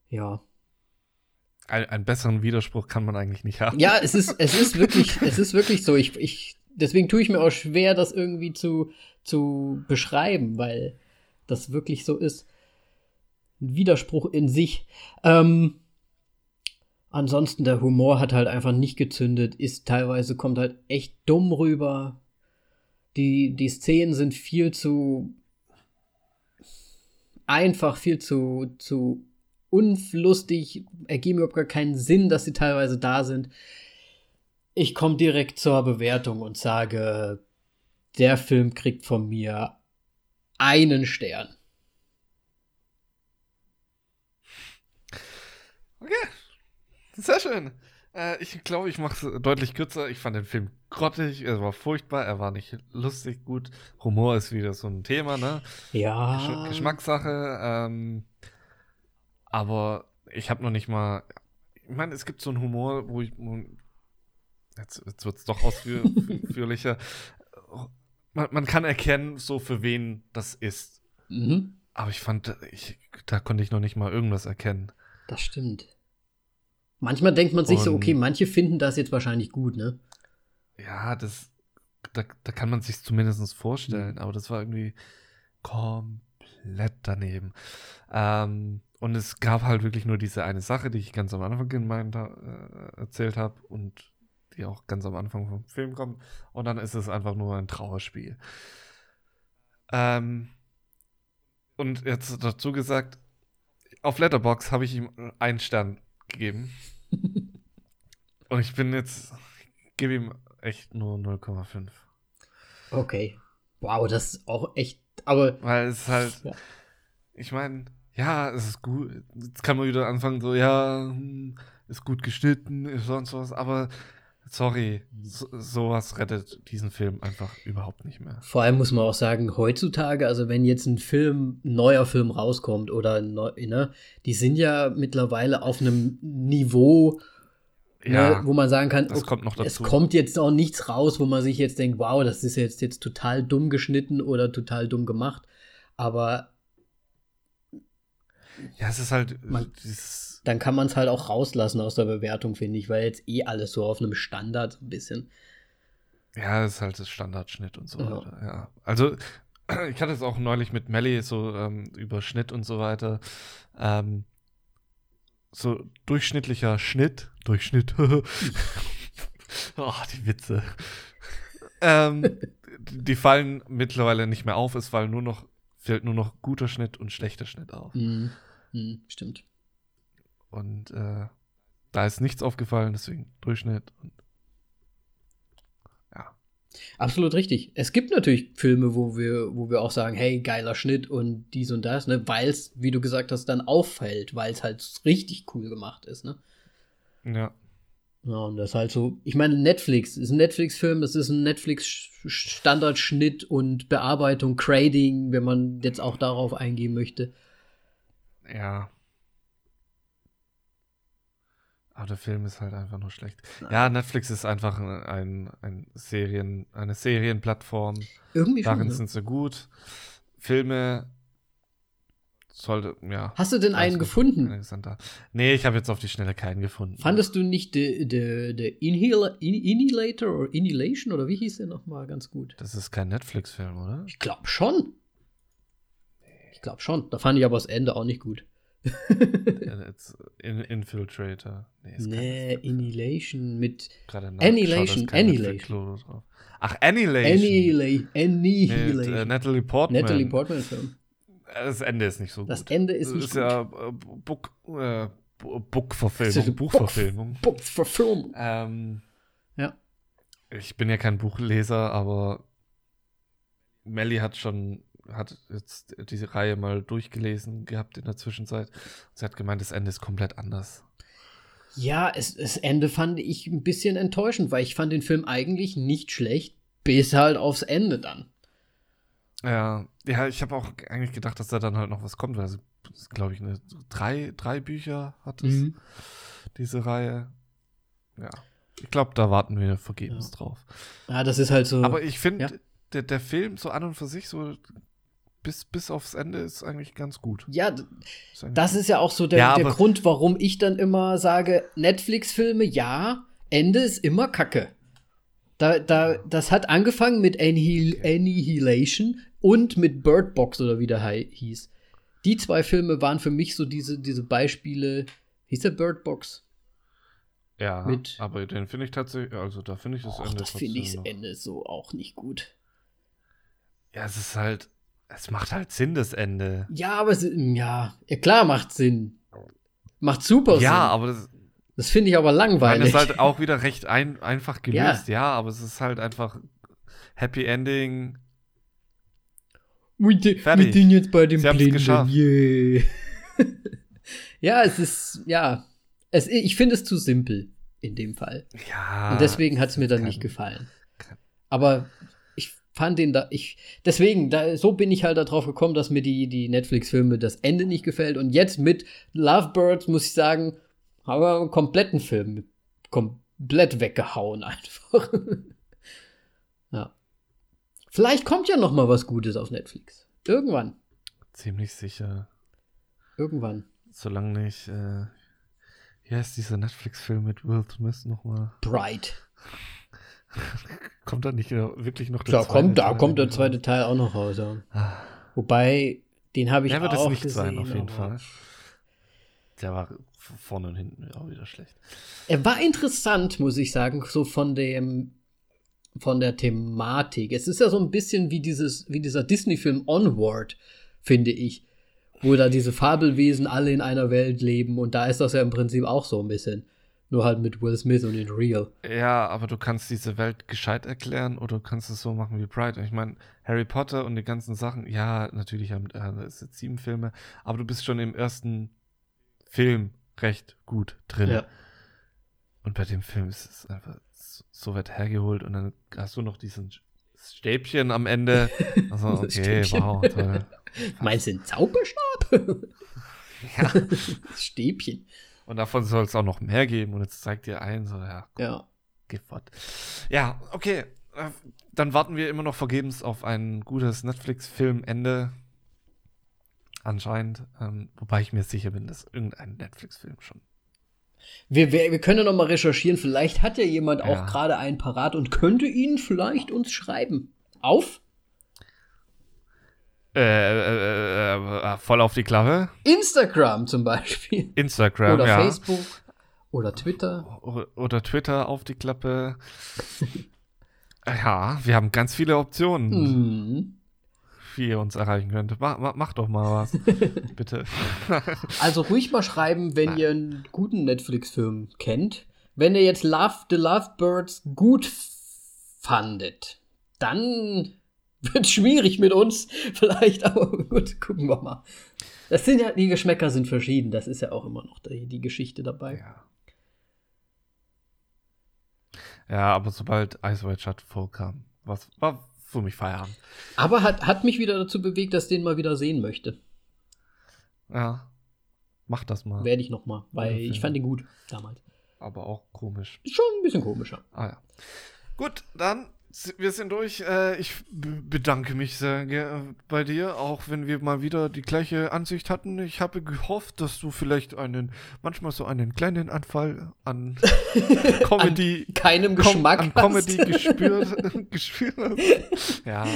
ja. Ein, einen besseren Widerspruch kann man eigentlich nicht haben. Ja, es ist, es ist wirklich, [LAUGHS] es ist wirklich so. Ich, ich, deswegen tue ich mir auch schwer, das irgendwie zu, zu beschreiben, weil das wirklich so ist. Ein Widerspruch in sich. Ähm, Ansonsten der Humor hat halt einfach nicht gezündet, ist teilweise kommt halt echt dumm rüber. Die, die Szenen sind viel zu einfach, viel zu, zu unlustig, ergeben überhaupt gar keinen Sinn, dass sie teilweise da sind. Ich komme direkt zur Bewertung und sage, der Film kriegt von mir einen Stern. Okay. Sehr schön. Äh, ich glaube, ich mache es deutlich kürzer. Ich fand den Film grottig, er war furchtbar, er war nicht lustig gut. Humor ist wieder so ein Thema, ne? Ja. Gesch Geschmackssache. Ähm, aber ich habe noch nicht mal. Ich meine, es gibt so einen Humor, wo ich. Jetzt, jetzt wird es doch ausführlicher. [LAUGHS] man, man kann erkennen, so für wen das ist. Mhm. Aber ich fand, ich, da konnte ich noch nicht mal irgendwas erkennen. Das stimmt. Manchmal denkt man sich Und, so, okay, manche finden das jetzt wahrscheinlich gut, ne? Ja, das, da, da kann man sich zumindest vorstellen, mhm. aber das war irgendwie komplett daneben. Ähm, und es gab halt wirklich nur diese eine Sache, die ich ganz am Anfang gemeint, äh, erzählt habe und die auch ganz am Anfang vom Film kommt. Und dann ist es einfach nur ein Trauerspiel. Ähm, und jetzt dazu gesagt, auf Letterbox habe ich ihm einen Stern gegeben. [LAUGHS] und ich bin jetzt, gebe ihm echt nur 0,5. Okay. Wow, das ist auch echt, aber. Weil es halt, ja. ich meine, ja, es ist gut. Jetzt kann man wieder anfangen, so, ja, hm, ist gut geschnitten, ist sonst was, aber sorry, so, sowas rettet diesen Film einfach überhaupt nicht mehr. Vor allem muss man auch sagen, heutzutage, also wenn jetzt ein Film, ein neuer Film rauskommt oder neu, ne, die sind ja mittlerweile auf einem Niveau, ne, ja, ne, wo man sagen kann, das kommt es kommt jetzt auch nichts raus, wo man sich jetzt denkt, wow, das ist jetzt, jetzt total dumm geschnitten oder total dumm gemacht. Aber ja, es ist halt man, dieses dann kann man es halt auch rauslassen aus der Bewertung, finde ich, weil jetzt eh alles so auf einem Standard so ein bisschen. Ja, das ist halt das Standardschnitt und so ja. weiter. Ja. Also, [CLEARS THROAT] ich hatte es auch neulich mit Melly so ähm, über Schnitt und so weiter. Ähm, so durchschnittlicher Schnitt, Durchschnitt. [LAUGHS] oh, die Witze. ähm, [LAUGHS] die fallen mittlerweile nicht mehr auf, es fallen nur noch, fällt nur noch guter Schnitt und schlechter Schnitt auf. Mhm. Mhm, stimmt. Und äh, da ist nichts aufgefallen, deswegen Durchschnitt. Und, ja. Absolut richtig. Es gibt natürlich Filme, wo wir, wo wir auch sagen, hey, geiler Schnitt und dies und das, ne, weil es, wie du gesagt hast, dann auffällt, weil es halt richtig cool gemacht ist, ne? Ja. Ja, und das ist halt so, ich meine, Netflix ist ein Netflix-Film, das ist ein Netflix-Standardschnitt und Bearbeitung, Grading, wenn man jetzt auch darauf eingehen möchte. Ja. Aber der Film ist halt einfach nur schlecht. Ja, Netflix ist einfach ein, ein Serien, eine Serienplattform. Irgendwie Darin schon, ne? sind sie gut. Filme sollte, ja. Hast du denn einen gefunden? Nee, ich habe jetzt auf die Schnelle keinen gefunden. Fandest du nicht der de, de Inhalator oder Inhalation oder wie hieß der nochmal ganz gut? Das ist kein Netflix-Film, oder? Ich glaube schon. Ich glaube schon. Da fand ich aber das Ende auch nicht gut. [LAUGHS] In Infiltrator. Nee, nee Annihilation mit. Annihilation, Annihilation. Ach, Annihilation. Annihilation. Mit, äh, Natalie Portman. Natalie Portman Film. Das Ende ist nicht so gut. Das Ende ist nicht das ist gut. ja äh, Book, äh, Book-Verfilmung, Buchverfilmung. Buchverfilmung. Ähm, ja. Ich bin ja kein Buchleser, aber Melly hat schon hat jetzt diese Reihe mal durchgelesen gehabt in der Zwischenzeit. Sie hat gemeint, das Ende ist komplett anders. Ja, es, das Ende fand ich ein bisschen enttäuschend, weil ich fand den Film eigentlich nicht schlecht, bis halt aufs Ende dann. Ja, ja, ich habe auch eigentlich gedacht, dass da dann halt noch was kommt, weil es, glaube ich, eine, drei, drei Bücher hat es, mhm. diese Reihe. Ja. Ich glaube, da warten wir vergebens ja. drauf. Ja, das ist halt so. Aber ich finde, ja. der, der Film so an und für sich so bis, bis aufs Ende ist eigentlich ganz gut. Ja, ist das ist ja auch so der, ja, der Grund, warum ich dann immer sage, Netflix-Filme, ja, Ende ist immer Kacke. Da, da, das hat angefangen mit Annihil Annihilation und mit Bird Box oder wie der hieß. Die zwei Filme waren für mich so diese, diese Beispiele. Hieß der Bird Box? Ja, mit, aber den finde ich tatsächlich, also da finde ich das Och, Ende. Das finde ich das Ende so auch nicht gut. Ja, es ist halt, es macht halt Sinn, das Ende. Ja, aber es, ja, ja klar macht Sinn. Macht super ja, Sinn. Ja, aber das, das finde ich aber langweilig. Das ist halt auch wieder recht ein, einfach gelöst, ja. ja, aber es ist halt einfach Happy Ending. Wir, wir sind jetzt bei dem Blinden. Yeah. [LAUGHS] ja, es ist, ja. Es, ich finde es zu simpel in dem Fall. Ja. Und deswegen hat es mir dann nicht gefallen. Aber fand den da, ich, deswegen, da, so bin ich halt darauf gekommen, dass mir die, die Netflix-Filme das Ende nicht gefällt. Und jetzt mit Lovebirds muss ich sagen, haben wir einen kompletten Film komplett weggehauen [LAUGHS] einfach. ja. Vielleicht kommt ja noch mal was Gutes auf Netflix. Irgendwann. Ziemlich sicher. Irgendwann. Solange nicht, äh, wie heißt dieser Netflix-Film mit Will Smith nochmal? Bright. Kommt da nicht wirklich noch der da zweite kommt, Da kommt der zweite Teil auch noch raus. Ja. Ah. Wobei, den habe ich der auch wird es nicht gesehen, sein, auf jeden Fall. Der war vorne und hinten auch wieder schlecht. Er war interessant, muss ich sagen, so von dem von der Thematik. Es ist ja so ein bisschen wie dieses wie dieser Disney-Film Onward, finde ich. wo da diese Fabelwesen alle in einer Welt leben und da ist das ja im Prinzip auch so ein bisschen. Nur halt mit Will Smith und in Real. Ja, aber du kannst diese Welt gescheit erklären oder du kannst es so machen wie Bright. Ich meine, Harry Potter und die ganzen Sachen, ja, natürlich haben äh, es jetzt sieben Filme, aber du bist schon im ersten Film recht gut drin. Ja. Und bei dem Film ist es einfach so weit hergeholt und dann hast du noch diesen Stäbchen am Ende. [LAUGHS] Also, okay, wow, toll. [LAUGHS] Meinst du einen Zauberstab? ja. [LAUGHS] Stäbchen. Und davon soll es auch noch mehr geben. Und jetzt zeigt ihr ein, so, ja. Komm, ja. Fort. Ja, okay. Äh, dann warten wir immer noch vergebens auf ein gutes Netflix-Filmende. Anscheinend. Ähm, wobei ich mir sicher bin, dass irgendein Netflix-Film schon. Wir, wir, wir können ja noch mal recherchieren. Vielleicht hat ja jemand ja. auch gerade einen parat und könnte ihn vielleicht uns schreiben. Auf äh, äh, äh, äh, voll auf die Klappe. Instagram zum Beispiel. Instagram, oder ja. Facebook oder Twitter. Oder, oder Twitter auf die Klappe. ja, wir haben ganz viele Optionen, mhm. wie ihr uns erreichen könnt. Mach, mach, mach doch mal was, [LAUGHS] bitte. also ruhig mal schreiben, wenn Nein. ihr einen guten Netflix-Film kennt. Wenn ihr jetzt Love the Lovebirds gut fandet, dann wird schwierig mit uns, vielleicht, aber gut, gucken wir mal. Das sind ja, die Geschmäcker sind verschieden, das ist ja auch immer noch die, die Geschichte dabei. Ja. Ja, aber sobald Ice White Shut voll kam, was war für mich Feierabend. Aber hat, hat mich wieder dazu bewegt, dass ich den mal wieder sehen möchte. Ja. Mach das mal. Werde ich noch mal, weil ich fand ihn gut damals. Aber auch komisch. Schon ein bisschen komischer. Ah ja. Gut, dann wir sind durch. Äh, ich bedanke mich sehr bei dir, auch wenn wir mal wieder die gleiche Ansicht hatten. Ich habe gehofft, dass du vielleicht einen, manchmal so einen kleinen Anfall an [LAUGHS] Comedy, an keinem Geschmack, an Comedy gespürt, [LAUGHS] gespürt hast. Ja. [LAUGHS]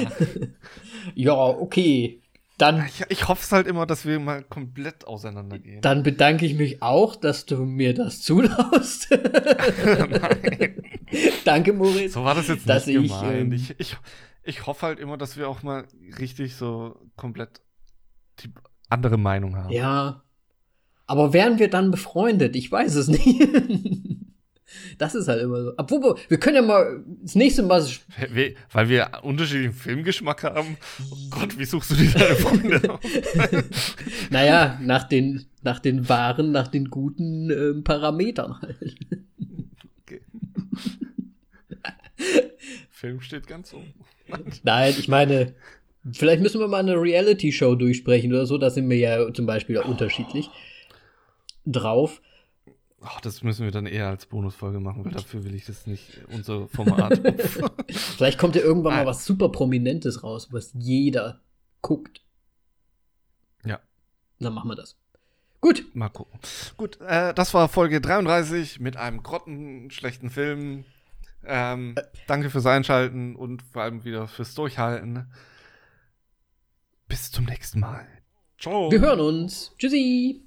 Ja, okay. Dann, ich, ich hoffe es halt immer, dass wir mal komplett auseinandergehen. Dann bedanke ich mich auch, dass du mir das zulaust. [LAUGHS] [LAUGHS] Danke, Moritz. So war das jetzt nicht ich, gemeint. Ähm, ich, ich, ich hoffe halt immer, dass wir auch mal richtig so komplett die andere Meinung haben. Ja. Aber wären wir dann befreundet? Ich weiß es nicht. [LAUGHS] Das ist halt immer so. Obwohl, wir können ja mal das nächste Mal. Weil wir unterschiedlichen Filmgeschmack haben. Oh Gott, wie suchst du dir deine Freunde naja, nach den, nach den wahren, nach den guten äh, Parametern halt. Okay. Film steht ganz oben. Nein, ich meine, vielleicht müssen wir mal eine Reality-Show durchsprechen oder so. Da sind wir ja zum Beispiel oh. unterschiedlich drauf. Ach, das müssen wir dann eher als Bonusfolge machen, weil [LAUGHS] dafür will ich das nicht, unser Format. [LAUGHS] Vielleicht kommt ja irgendwann mal was super Prominentes raus, was jeder guckt. Ja. Dann machen wir das. Gut. Mal gucken. Gut, äh, das war Folge 33 mit einem grottenschlechten Film. Ähm, äh. Danke fürs Einschalten und vor allem wieder fürs Durchhalten. Bis zum nächsten Mal. Ciao. Wir hören uns. Tschüssi.